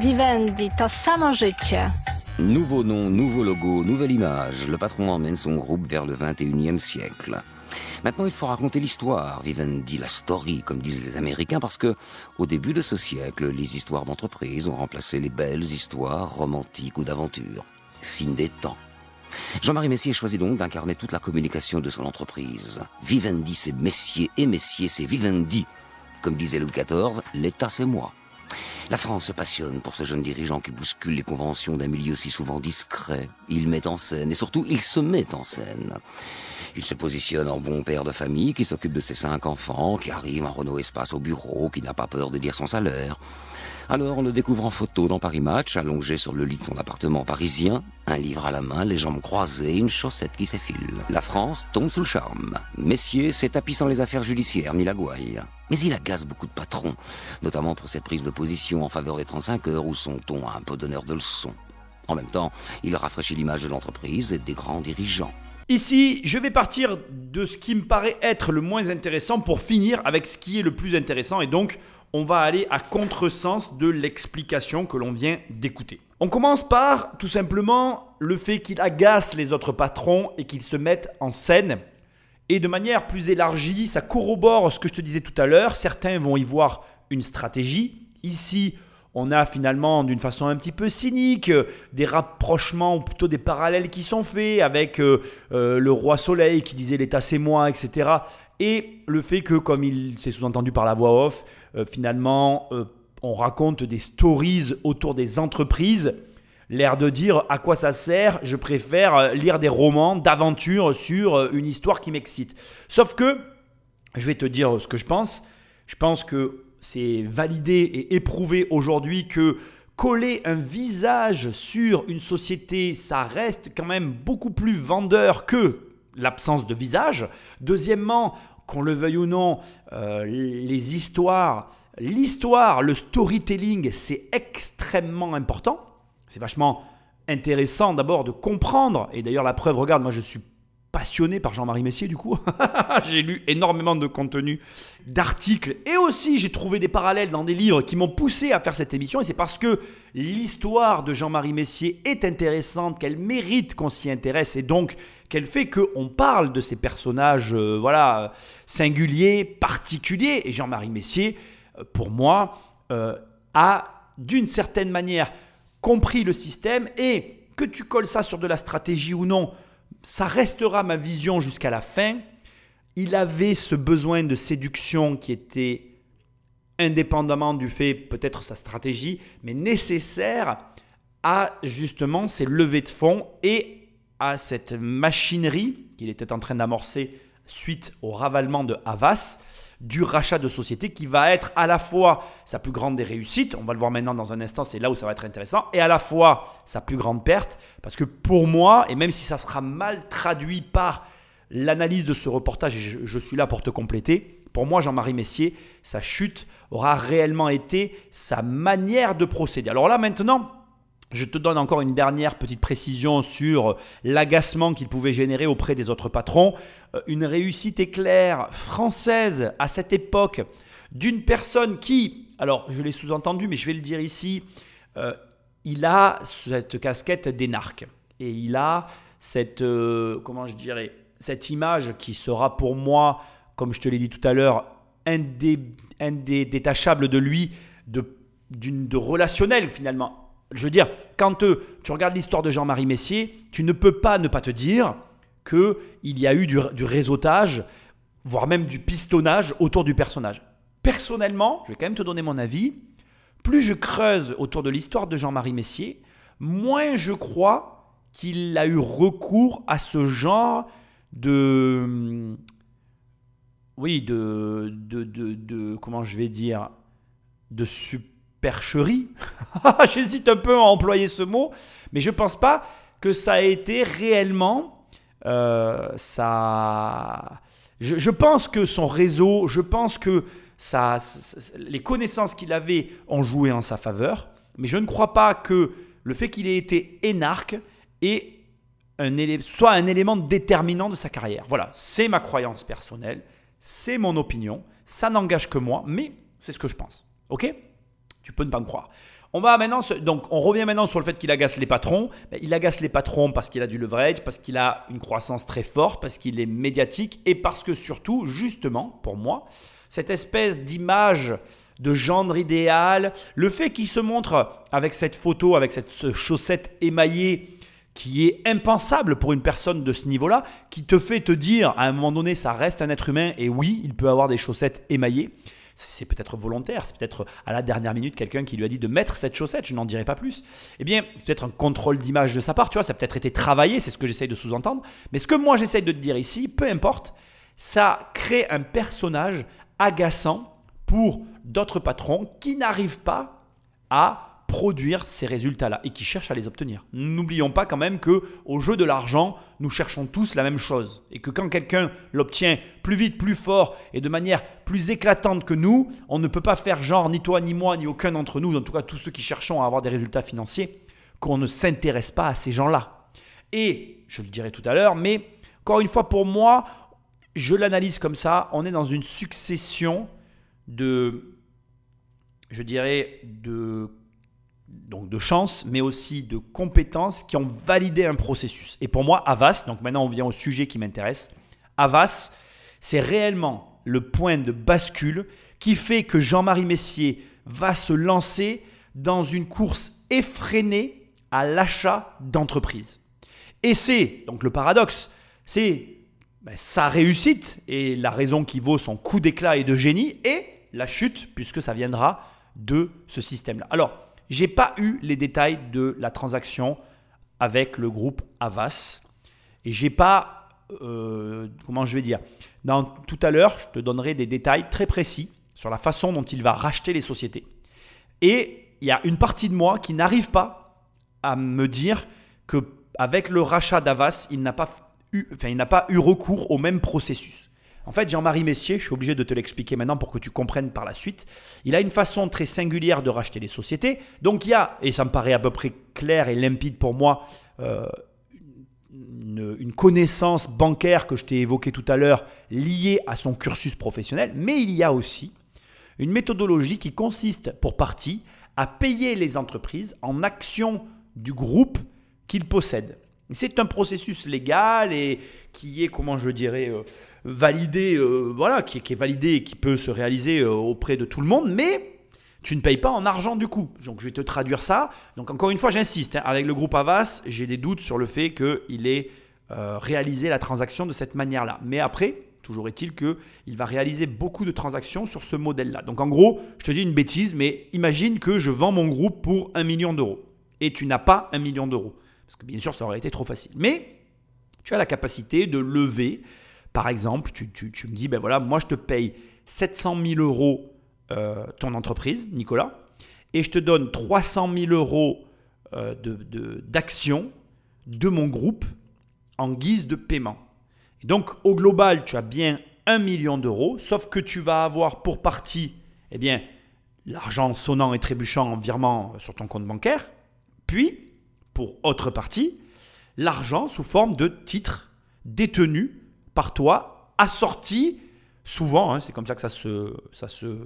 Vivendi, to samo życie. Nouveau nom, nouveau logo, nouvelle image. Le patron emmène son groupe vers le 21e siècle. Maintenant, il faut raconter l'histoire, Vivendi, la story, comme disent les Américains, parce que, au début de ce siècle, les histoires d'entreprise ont remplacé les belles histoires romantiques ou d'aventure. Signe des temps. Jean-Marie Messier choisit donc d'incarner toute la communication de son entreprise. Vivendi, c'est Messier, et Messier, c'est Vivendi. Comme disait Louis XIV, l'État, c'est moi. La France se passionne pour ce jeune dirigeant qui bouscule les conventions d'un milieu si souvent discret. Il met en scène, et surtout, il se met en scène. Il se positionne en bon père de famille qui s'occupe de ses cinq enfants, qui arrive en Renault Espace au bureau, qui n'a pas peur de dire son salaire. Alors on le découvre en photo dans Paris Match, allongé sur le lit de son appartement parisien, un livre à la main, les jambes croisées, une chaussette qui s'effile. La France tombe sous le charme. Messier s'est tapis sans les affaires judiciaires ni la gouaille. Mais il agace beaucoup de patrons, notamment pour ses prises de position en faveur des 35 heures où son ton a un peu d'honneur de leçon. En même temps, il rafraîchit l'image de l'entreprise et des grands dirigeants. Ici, je vais partir de ce qui me paraît être le moins intéressant pour finir avec ce qui est le plus intéressant et donc on va aller à contresens de l'explication que l'on vient d'écouter. On commence par tout simplement le fait qu'il agace les autres patrons et qu'ils se mettent en scène. Et de manière plus élargie, ça corrobore ce que je te disais tout à l'heure. Certains vont y voir une stratégie. Ici, on a finalement d'une façon un petit peu cynique des rapprochements ou plutôt des parallèles qui sont faits avec euh, euh, le roi soleil qui disait l'état c'est moi, etc. Et le fait que, comme il s'est sous-entendu par la voix off, finalement, on raconte des stories autour des entreprises. L'air de dire à quoi ça sert, je préfère lire des romans d'aventure sur une histoire qui m'excite. Sauf que, je vais te dire ce que je pense. Je pense que c'est validé et éprouvé aujourd'hui que coller un visage sur une société, ça reste quand même beaucoup plus vendeur que l'absence de visage. Deuxièmement, qu'on le veuille ou non, euh, les histoires, l'histoire, le storytelling, c'est extrêmement important. C'est vachement intéressant d'abord de comprendre, et d'ailleurs la preuve, regarde, moi je suis passionné par Jean-Marie Messier du coup. j'ai lu énormément de contenu, d'articles et aussi j'ai trouvé des parallèles dans des livres qui m'ont poussé à faire cette émission et c'est parce que l'histoire de Jean-Marie Messier est intéressante, qu'elle mérite qu'on s'y intéresse et donc qu'elle fait qu'on parle de ces personnages euh, voilà singuliers, particuliers et Jean-Marie Messier euh, pour moi euh, a d'une certaine manière compris le système et que tu colles ça sur de la stratégie ou non, ça restera ma vision jusqu'à la fin. Il avait ce besoin de séduction qui était indépendamment du fait peut-être sa stratégie, mais nécessaire à justement ces levées de fonds et à cette machinerie qu'il était en train d'amorcer suite au ravalement de Havas du rachat de société qui va être à la fois sa plus grande des réussites, on va le voir maintenant dans un instant, c'est là où ça va être intéressant, et à la fois sa plus grande perte, parce que pour moi, et même si ça sera mal traduit par l'analyse de ce reportage, et je, je suis là pour te compléter, pour moi, Jean-Marie Messier, sa chute aura réellement été sa manière de procéder. Alors là, maintenant, je te donne encore une dernière petite précision sur l'agacement qu'il pouvait générer auprès des autres patrons. Euh, une réussite éclair française à cette époque d'une personne qui, alors je l'ai sous-entendu, mais je vais le dire ici, euh, il a cette casquette d'énarque et il a cette, euh, comment je dirais, cette image qui sera pour moi, comme je te l'ai dit tout à l'heure, indétachable de lui, de, de relationnel finalement je veux dire, quand tu regardes l'histoire de Jean-Marie Messier, tu ne peux pas ne pas te dire qu'il y a eu du, réseautage, voire même du pistonnage autour du personnage. Personnellement, je vais quand même te donner mon avis, plus je creuse autour de l'histoire de Jean-Marie Messier, moins je crois qu'il a eu recours à ce genre de... Oui, de... de, de, de comment je vais dire De supercherie. J'hésite un peu à employer ce mot, mais je ne pense pas que ça a été réellement... Euh, ça... Je, je pense que son réseau, je pense que ça, les connaissances qu'il avait ont joué en sa faveur, mais je ne crois pas que le fait qu'il ait été énarque un soit un élément déterminant de sa carrière. Voilà, c'est ma croyance personnelle, c'est mon opinion, ça n'engage que moi, mais c'est ce que je pense. Ok? Tu peux ne pas me croire. On va maintenant, donc on revient maintenant sur le fait qu'il agace les patrons. Ben, il agace les patrons parce qu'il a du leverage, parce qu'il a une croissance très forte, parce qu'il est médiatique et parce que surtout, justement, pour moi, cette espèce d'image de gendre idéal, le fait qu'il se montre avec cette photo, avec cette chaussette émaillée qui est impensable pour une personne de ce niveau-là, qui te fait te dire à un moment donné ça reste un être humain et oui, il peut avoir des chaussettes émaillées. C'est peut-être volontaire, c'est peut-être à la dernière minute quelqu'un qui lui a dit de mettre cette chaussette, je n'en dirai pas plus. Eh bien, c'est peut-être un contrôle d'image de sa part, tu vois, ça a peut-être été travaillé, c'est ce que j'essaye de sous-entendre. Mais ce que moi j'essaye de te dire ici, peu importe, ça crée un personnage agaçant pour d'autres patrons qui n'arrivent pas à produire ces résultats-là et qui cherchent à les obtenir. N'oublions pas quand même que au jeu de l'argent, nous cherchons tous la même chose et que quand quelqu'un l'obtient plus vite, plus fort et de manière plus éclatante que nous, on ne peut pas faire genre ni toi ni moi ni aucun d'entre nous, en tout cas tous ceux qui cherchons à avoir des résultats financiers, qu'on ne s'intéresse pas à ces gens-là. Et je le dirai tout à l'heure, mais encore une fois pour moi, je l'analyse comme ça, on est dans une succession de, je dirais, de, donc de chances, mais aussi de compétences qui ont validé un processus. Et pour moi, Avas, donc maintenant on vient au sujet qui m'intéresse, Avas, c'est réellement le point de bascule qui fait que Jean-Marie Messier va se lancer dans une course effrénée à l'achat d'entreprises. Et c'est, donc le paradoxe, c'est ben, sa réussite et la raison qui vaut son coup d'éclat et de génie et la chute, puisque ça viendra de ce système-là. Alors, j'ai pas eu les détails de la transaction avec le groupe Avas et j'ai pas, euh, comment je vais dire, dans, tout à l'heure, je te donnerai des détails très précis sur la façon dont il va racheter les sociétés. Et il y a une partie de moi qui n'arrive pas à me dire que avec le rachat d'Avas, il n'a pas enfin, il n'a pas eu recours au même processus. En fait, Jean-Marie Messier, je suis obligé de te l'expliquer maintenant pour que tu comprennes par la suite, il a une façon très singulière de racheter les sociétés. Donc il y a, et ça me paraît à peu près clair et limpide pour moi, euh, une, connaissance bancaire que je t'ai évoquée tout à l'heure liée à son cursus professionnel, mais il y a aussi une méthodologie qui consiste pour partie à payer les entreprises en actions du groupe qu'il possède. C'est un processus légal et qui est, comment je dirais, euh, validé, euh, voilà, qui, est validé et qui peut se réaliser euh, auprès de tout le monde, mais tu ne payes pas en argent du coup. Donc je vais te traduire ça. Donc encore une fois, j'insiste, hein, avec le groupe Avas, j'ai des doutes sur le fait qu'il ait réalisé la transaction de cette manière-là. Mais après, toujours est-il qu'il va réaliser beaucoup de transactions sur ce modèle-là. Donc en gros, je te dis une bêtise, mais imagine que je vends mon groupe pour un million d'euros et tu n'as pas un million d'euros. Parce que bien sûr, ça aurait été trop facile. Mais tu as la capacité de lever, par exemple, tu, me dis, ben voilà, moi je te paye 700 000 euros euh, ton entreprise, Nicolas, et je te donne 300 000 euros euh, d'actions de, mon groupe en guise de paiement. Donc au global, tu as bien 1 million d'euros, sauf que tu vas avoir pour partie, eh bien, l'argent sonnant et trébuchant en virement sur ton compte bancaire, puis pour autre partie, l'argent sous forme de titres détenus par toi, assortis souvent, hein, c'est comme ça que ça se, ça se,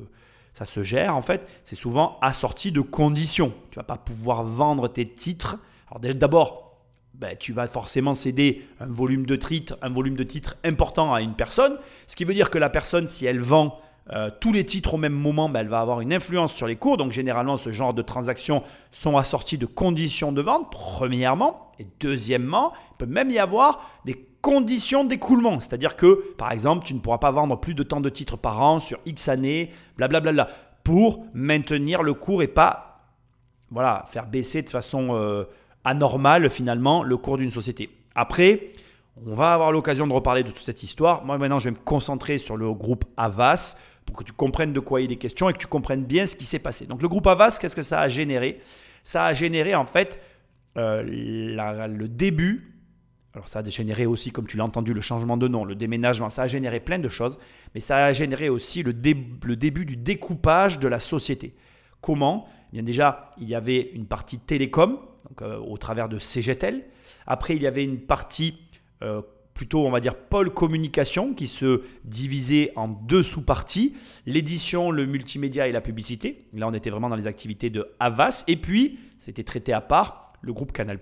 ça se gère en fait, c'est souvent assorti de conditions. Tu vas pas pouvoir vendre tes titres. Alors d'abord, ben, tu vas forcément céder un volume de titres, un volume de titres important à une personne, ce qui veut dire que la personne, si elle vend euh, tous les titres au même moment, ben, elle va avoir une influence sur les cours. Donc généralement, ce genre de transactions sont assorties de conditions de vente, premièrement. Et deuxièmement, il peut même y avoir des conditions d'écoulement. C'est-à-dire que, par exemple, tu ne pourras pas vendre plus de temps de titres par an sur X années, blablabla, pour maintenir le cours et pas voilà, faire baisser de façon euh, anormal finalement le cours d'une société. Après, on va avoir l'occasion de reparler de toute cette histoire. Moi maintenant, je vais me concentrer sur le groupe Avas pour que tu comprennes de quoi il est question et que tu comprennes bien ce qui s'est passé. Donc le groupe Avas, qu'est-ce que ça a généré? Ça a généré en fait euh, le début alors ça a généré aussi, comme tu l'as entendu, le changement de nom, le déménagement, ça a généré plein de choses, mais ça a généré aussi le, début du découpage de la société. Comment? Eh Bien déjà, il y avait une partie télécom, euh, au travers de CGTEL. Après, il y avait une partie euh, plutôt, on va dire, pôle communication qui se divisait en deux sous-parties, l'édition, le multimédia et la publicité. Là, on était vraiment dans les activités de Havas. Et puis, c'était traité à part, le groupe Canal+,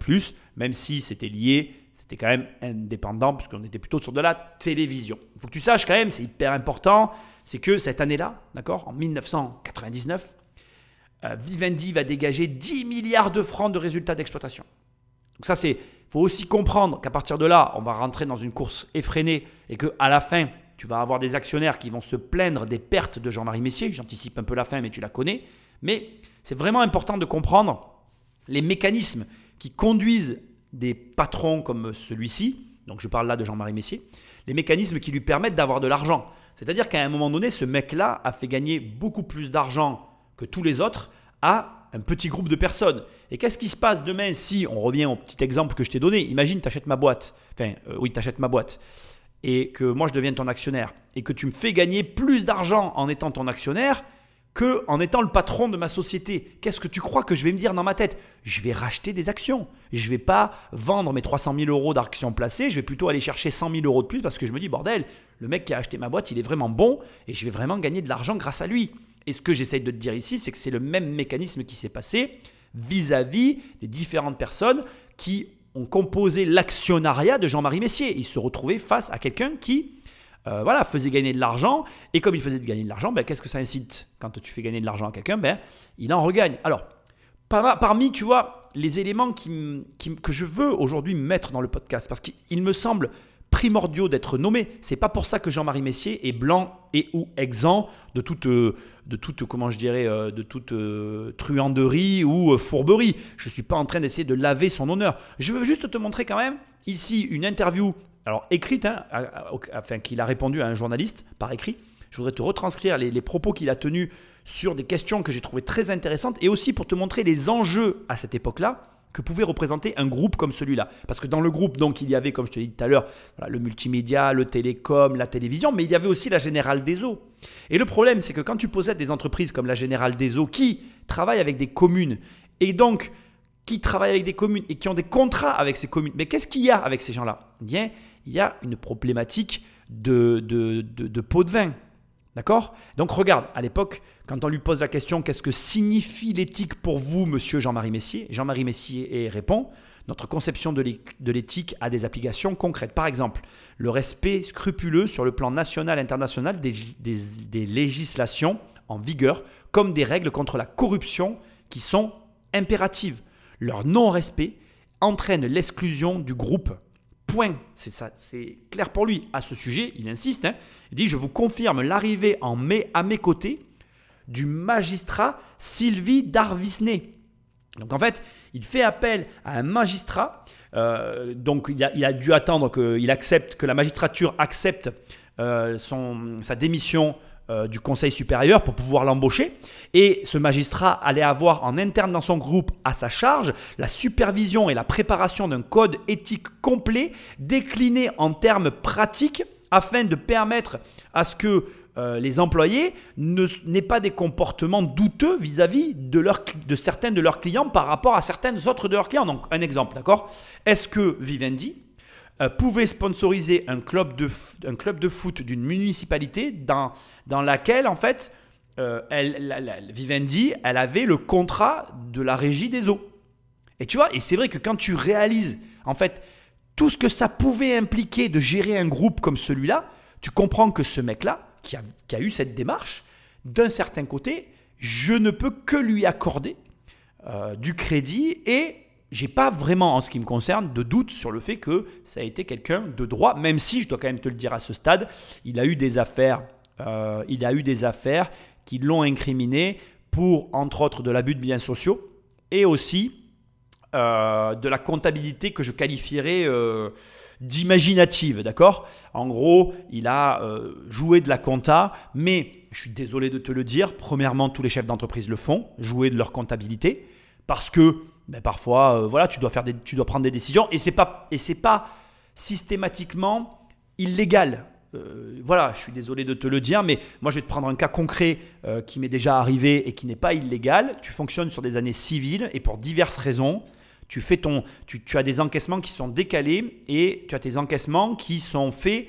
même si c'était lié c'était quand même indépendant puisqu'on était plutôt sur de la télévision. Il faut que tu saches quand même, c'est hyper important, c'est que cette année-là, d'accord, en 1999, euh, Vivendi va dégager 10 milliards de francs de résultats d'exploitation. Donc ça, c'est, faut aussi comprendre qu'à partir de là, on va rentrer dans une course effrénée et que à la fin, tu vas avoir des actionnaires qui vont se plaindre des pertes de Jean-Marie Messier. J'anticipe un peu la fin, mais tu la connais. Mais c'est vraiment important de comprendre les mécanismes qui conduisent des patrons comme celui-ci, donc je parle là de Jean-Marie Messier, les mécanismes qui lui permettent d'avoir de l'argent. C'est-à-dire qu'à un moment donné, ce mec-là a fait gagner beaucoup plus d'argent que tous les autres à un petit groupe de personnes. Et qu'est-ce qui se passe demain si, on revient au petit exemple que je t'ai donné, imagine tu achètes ma boîte, enfin euh, oui, tu ma boîte, et que moi je deviens ton actionnaire, et que tu me fais gagner plus d'argent en étant ton actionnaire, que en étant le patron de ma société. Qu'est-ce que tu crois que je vais me dire dans ma tête? Je vais racheter des actions. Je vais pas vendre mes 300 000 euros d'actions placées. Je vais plutôt aller chercher 100 000 euros de plus parce que je me dis, bordel, le mec qui a acheté ma boîte, il est vraiment bon et je vais vraiment gagner de l'argent grâce à lui. Et ce que j'essaye de te dire ici, c'est que c'est le même mécanisme qui s'est passé vis-à-vis des différentes personnes qui ont composé l'actionnariat de Jean-Marie Messier. Il se retrouvait face à quelqu'un qui euh, voilà, faisait gagner de l'argent. Et comme il faisait gagner de l'argent, ben, qu'est-ce que ça incite quand tu fais gagner de l'argent à quelqu'un? Ben, Il en regagne. Alors, parmi, tu vois, les éléments que je veux aujourd'hui mettre dans le podcast, parce qu'il me semble primordiaux d'être nommé. C'est pas pour ça que Jean-Marie Messier est blanc et ou exempt de toute, euh, de toute comment je dirais, euh, de toute truanderie ou fourberie. Je suis pas en train d'essayer de laver son honneur. Je veux juste te montrer quand même ici une interview alors écrite, hein, enfin qu'il a répondu à un journaliste par écrit. Je voudrais te retranscrire les, propos qu'il a tenus sur des questions que j'ai trouvées très intéressantes et aussi pour te montrer les enjeux à cette époque-là que pouvait représenter un groupe comme celui-là. Parce que dans le groupe, donc, il y avait, comme je te l'ai dit tout à l'heure, le multimédia, le télécom, la télévision, mais il y avait aussi la Générale des Eaux. Et le problème, c'est que quand tu possèdes des entreprises comme la Générale des Eaux qui travaillent avec des communes et donc qui travaillent avec des communes et qui ont des contrats avec ces communes, mais qu'est-ce qu'il y a avec ces gens-là? Eh Bien, il y a une problématique de, de, de, pot de vin. D'accord? Donc regarde, à l'époque, quand on lui pose la question qu'est-ce que signifie l'éthique pour vous, monsieur Jean-Marie Messier? Jean-Marie Messier répond notre conception de l'éthique a des applications concrètes. Par exemple, le respect scrupuleux sur le plan national et international des, législations en vigueur, comme des règles contre la corruption qui sont impératives. Leur non-respect entraîne l'exclusion du groupe. Point. C'est ça, c'est clair pour lui. À ce sujet, il insiste. Hein. il dit Je vous confirme l'arrivée en mai à mes côtés du magistrat Sylvie Darvisné. Donc en fait, il fait appel à un magistrat. Euh, donc il a, dû attendre qu'il accepte, que la magistrature accepte euh, son, sa démission euh, du Conseil supérieur pour pouvoir l'embaucher. Et ce magistrat allait avoir en interne dans son groupe à sa charge la supervision et la préparation d'un code éthique complet décliné en termes pratiques afin de permettre à ce que euh, les employés n'aient pas des comportements douteux vis-à-vis de, certains de leurs clients par rapport à certaines autres de leurs clients. Donc un exemple, d'accord? Est-ce que Vivendi, euh, pouvait sponsoriser un club de, un club de foot d'une municipalité dans, dans laquelle, en fait, euh, Vivendi, elle avait le contrat de la régie des eaux? Et tu vois, et c'est vrai que quand tu réalises, en fait, tout ce que ça pouvait impliquer de gérer un groupe comme celui-là, tu comprends que ce mec-là, qui a, eu cette démarche, d'un certain côté, je ne peux que lui accorder euh, du crédit et j'ai pas vraiment, en ce qui me concerne, de doute sur le fait que ça a été quelqu'un de droit, même si, je dois quand même te le dire à ce stade, il a eu des affaires, euh, il a eu des affaires qui l'ont incriminé pour, entre autres, de l'abus de biens sociaux et aussi euh, de la comptabilité que je qualifierais d'imaginative, d'accord? En gros, il a euh, joué de la compta, mais je suis désolé de te le dire, premièrement, tous les chefs d'entreprise le font, jouer de leur comptabilité, parce que ben, parfois, voilà, tu dois, faire des, tu dois prendre des décisions, et c'est pas, pas systématiquement illégal. voilà, je suis désolé de te le dire, mais moi je vais te prendre un cas concret qui m'est déjà arrivé et qui n'est pas illégal. Tu fonctionnes sur des années civiles et pour diverses raisons, tu, fais ton, tu, as des encaissements qui sont décalés et tu as tes encaissements qui sont faits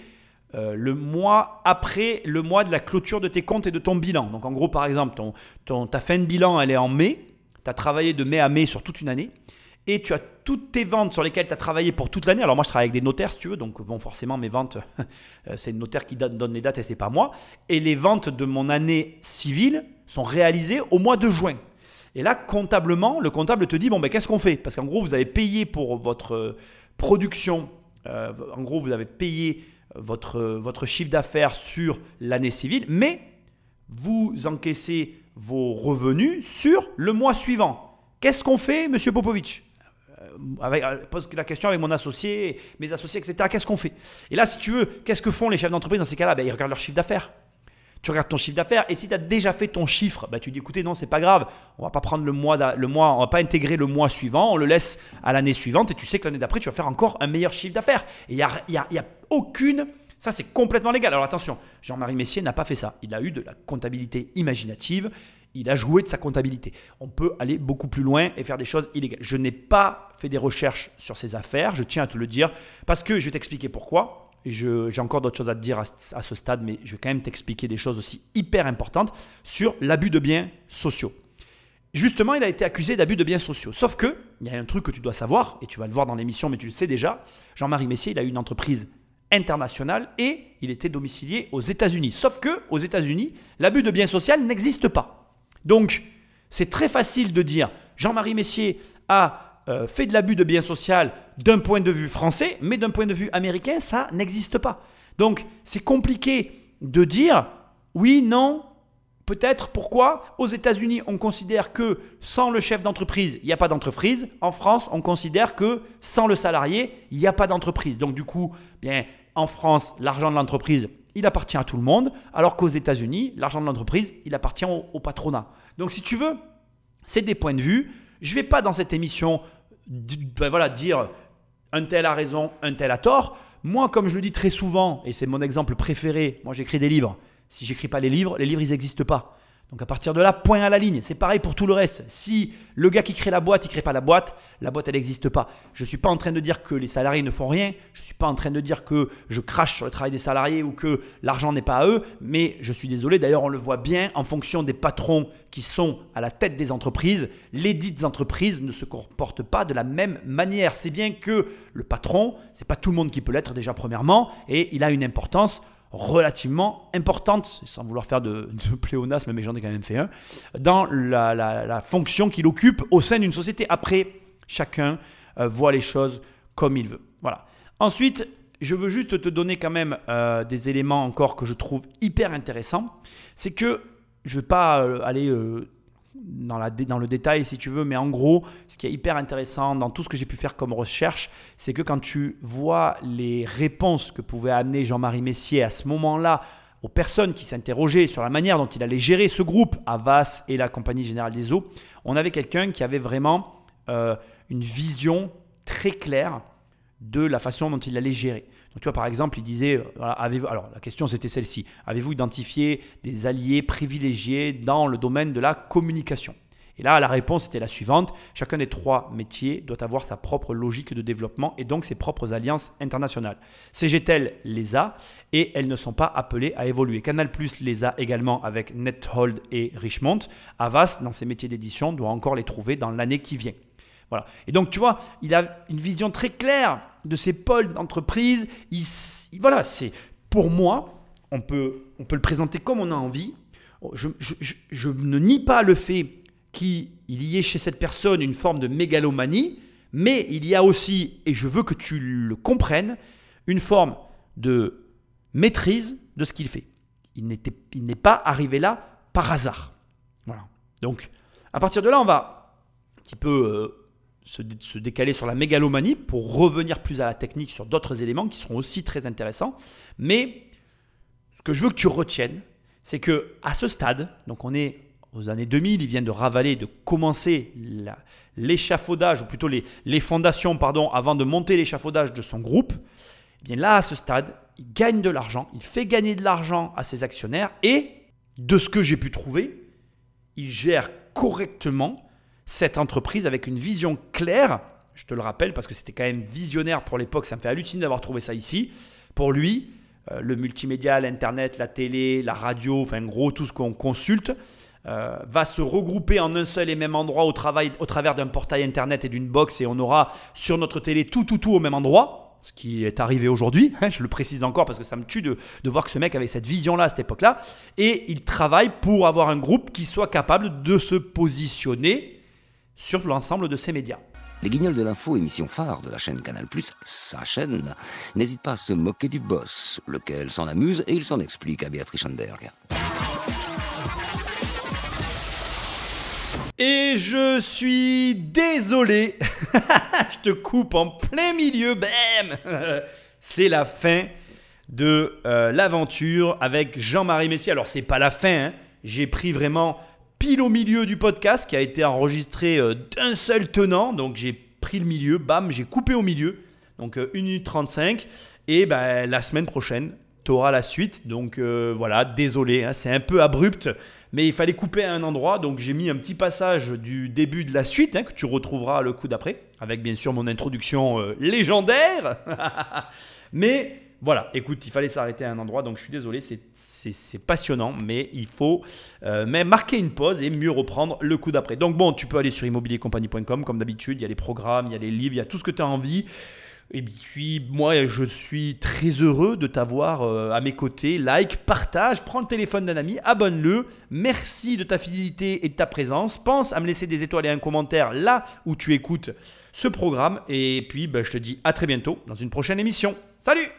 euh, le mois après le mois de la clôture de tes comptes et de ton bilan. Donc en gros, par exemple, ton, ta fin de bilan, elle est en mai. Tu as travaillé de mai à mai sur toute une année. Et tu as toutes tes ventes sur lesquelles tu as travaillé pour toute l'année. Alors moi, je travaille avec des notaires, si tu veux. Donc bon, forcément, mes ventes, euh, c'est le notaire qui donne les dates et c'est pas moi. Et les ventes de mon année civile sont réalisées au mois de juin. Et là, comptablement, le comptable te dit, bon, ben, qu'est-ce qu'on fait? Parce qu'en gros, vous avez payé pour votre euh, production, euh, en gros, vous avez payé votre, votre chiffre d'affaires sur l'année civile, mais vous encaissez vos revenus sur le mois suivant. Qu'est-ce qu'on fait, monsieur Popovic euh, avec, pose la question avec mon associé, mes associés, etc. Qu'est-ce qu'on fait? Et là, si tu veux, qu'est-ce que font les chefs d'entreprise dans ces cas-là? Ben, Ils regardent leur chiffre d'affaires tu regardes ton chiffre d'affaires et si tu as déjà fait ton chiffre, bah, tu dis écoutez non, c'est pas grave, on va pas prendre le mois le mois, on va pas intégrer le mois suivant, on le laisse à l'année suivante et tu sais que l'année d'après tu vas faire encore un meilleur chiffre d'affaires. Et il y a, y, a, y a aucune ça, c'est complètement légal. Alors attention, Jean-Marie Messier n'a pas fait ça. Il a eu de la comptabilité imaginative. Il a joué de sa comptabilité. On peut aller beaucoup plus loin et faire des choses illégales. Je n'ai pas fait des recherches sur ces affaires, je tiens à te le dire, parce que je vais t'expliquer pourquoi j'ai encore d'autres choses à te dire à, ce stade, mais je vais quand même t'expliquer des choses aussi hyper importantes sur l'abus de biens sociaux. Justement, il a été accusé d'abus de biens sociaux. Sauf que, il y a un truc que tu dois savoir, et tu vas le voir dans l'émission, mais tu le sais déjà, Jean-Marie Messier, il a une entreprise internationale et il était domicilié aux États-Unis. Sauf que, aux États-Unis, l'abus de biens sociaux n'existe pas. Donc, c'est très facile de dire Jean-Marie Messier a euh, fait de l'abus de biens sociaux d'un point de vue français, mais d'un point de vue américain, ça n'existe pas. Donc c'est compliqué de dire oui, non, peut-être, pourquoi? Aux États-Unis, on considère que sans le chef d'entreprise, il n'y a pas d'entreprise. En France, on considère que sans le salarié, il n'y a pas d'entreprise. Donc du coup, bien, en France, l'argent de l'entreprise, il appartient à tout le monde, alors qu'aux États-Unis, l'argent de l'entreprise, il appartient au patronat. Donc si tu veux, c'est des points de vue. Je ne vais pas dans cette émission ben voilà, dire un tel a raison, un tel a tort. Moi, comme je le dis très souvent, et c'est mon exemple préféré, moi j'écris des livres. Si j'écris pas les livres, les livres ils n'existent pas. Donc à partir de là, point à la ligne. C'est pareil pour tout le reste. Si le gars qui crée la boîte, il crée pas la boîte, la boîte elle n'existe pas. Je ne suis pas en train de dire que les salariés ne font rien. Je ne suis pas en train de dire que je crache sur le travail des salariés ou que l'argent n'est pas à eux. Mais je suis désolé. D'ailleurs, on le voit bien en fonction des patrons qui sont à la tête des entreprises. Les dites entreprises ne se comportent pas de la même manière. C'est bien que le patron, c'est pas tout le monde qui peut l'être déjà premièrement, et il a une importance relativement importante, sans vouloir faire de, pléonasme, mais j'en ai quand même fait un, dans la, fonction qu'il occupe au sein d'une société. Après, chacun euh, voit les choses comme il veut. Voilà. Ensuite, je veux juste te donner quand même euh, des éléments encore que je trouve hyper intéressants. C'est que je ne vais pas euh, aller dans, le détail si tu veux, mais en gros, ce qui est hyper intéressant dans tout ce que j'ai pu faire comme recherche, c'est que quand tu vois les réponses que pouvait amener Jean-Marie Messier à ce moment-là aux personnes qui s'interrogeaient sur la manière dont il allait gérer ce groupe, Avas et la Compagnie Générale des Eaux, on avait quelqu'un qui avait vraiment euh, une vision très claire de la façon dont il allait gérer. Donc tu vois, par exemple, il disait, euh, alors la question c'était celle-ci, avez-vous identifié des alliés privilégiés dans le domaine de la communication? Et là, la réponse était la suivante. Chacun des trois métiers doit avoir sa propre logique de développement et donc ses propres alliances internationales. CGTEL les a et elles ne sont pas appelées à évoluer? Canal les a également avec NetHold et Richmond. Avas, dans ses métiers d'édition, doit encore les trouver dans l'année qui vient. Voilà. Et donc, tu vois, il a une vision très claire de ces pôles d'entreprise. voilà, c'est pour moi, on peut, on peut le présenter comme on a envie. Je, je ne nie pas le fait qu'il y ait chez cette personne une forme de mégalomanie, mais il y a aussi, et je veux que tu le comprennes, une forme de maîtrise de ce qu'il fait. Il n'est pas arrivé là par hasard. Voilà. Donc, à partir de là, on va un petit peu euh, se, décaler sur la mégalomanie pour revenir plus à la technique sur d'autres éléments qui seront aussi très intéressants. Mais ce que je veux que tu retiennes, c'est que à ce stade, donc on est aux années 2000, il vient de ravaler, de commencer l'échafaudage, ou plutôt les, les, fondations, pardon, avant de monter l'échafaudage de son groupe. Eh bien là, à ce stade, il gagne de l'argent, il fait gagner de l'argent à ses actionnaires et, de ce que j'ai pu trouver, il gère correctement cette entreprise avec une vision claire. Je te le rappelle parce que c'était quand même visionnaire pour l'époque, ça me fait halluciner d'avoir trouvé ça ici. Pour lui, euh, le multimédia, l'Internet, la télé, la radio, enfin gros tout ce qu'on consulte, euh, va se regrouper en un seul et même endroit au, travail, au travers d'un portail Internet et d'une box et on aura sur notre télé tout, tout, tout au même endroit. Ce qui est arrivé aujourd'hui, hein, je le précise encore parce que ça me tue de, de voir que ce mec avait cette vision-là à cette époque-là. Et il travaille pour avoir un groupe qui soit capable de se positionner sur l'ensemble de ces médias. Les Guignols de l'Info, émission phare de la chaîne Canal+, sa chaîne, n'hésite pas à se moquer du boss, lequel s'en amuse et il s'en explique à Béatrice Schoenberg. Et je suis désolé, je te coupe en plein milieu, bam C'est la fin de euh, l'aventure avec Jean-Marie Messier. Alors c'est pas la fin, hein. j'ai pris vraiment pile au milieu du podcast qui a été enregistré euh, d'un seul tenant. Donc j'ai pris le milieu, bam, j'ai coupé au milieu. Donc 1 minute 35. Et ben, la semaine prochaine, tu auras la suite. Donc euh, voilà, désolé, hein, c'est un peu abrupt. Mais il fallait couper à un endroit, donc j'ai mis un petit passage du début de la suite hein, que tu retrouveras le coup d'après, avec bien sûr mon introduction euh, légendaire. mais voilà, écoute, il fallait s'arrêter à un endroit, donc je suis désolé, c'est passionnant, mais il faut euh, même marquer une pause et mieux reprendre le coup d'après. Donc bon, tu peux aller sur immobiliercompagnie.com comme d'habitude, il y a les programmes, il y a les livres, il y a tout ce que tu as envie. Et puis moi, je suis très heureux de t'avoir euh, à mes côtés. Like, partage, prends le téléphone d'un ami, abonne-le. Merci de ta fidélité et de ta présence. Pense à me laisser des étoiles et un commentaire là où tu écoutes ce programme. Et puis, ben, je te dis à très bientôt dans une prochaine émission. Salut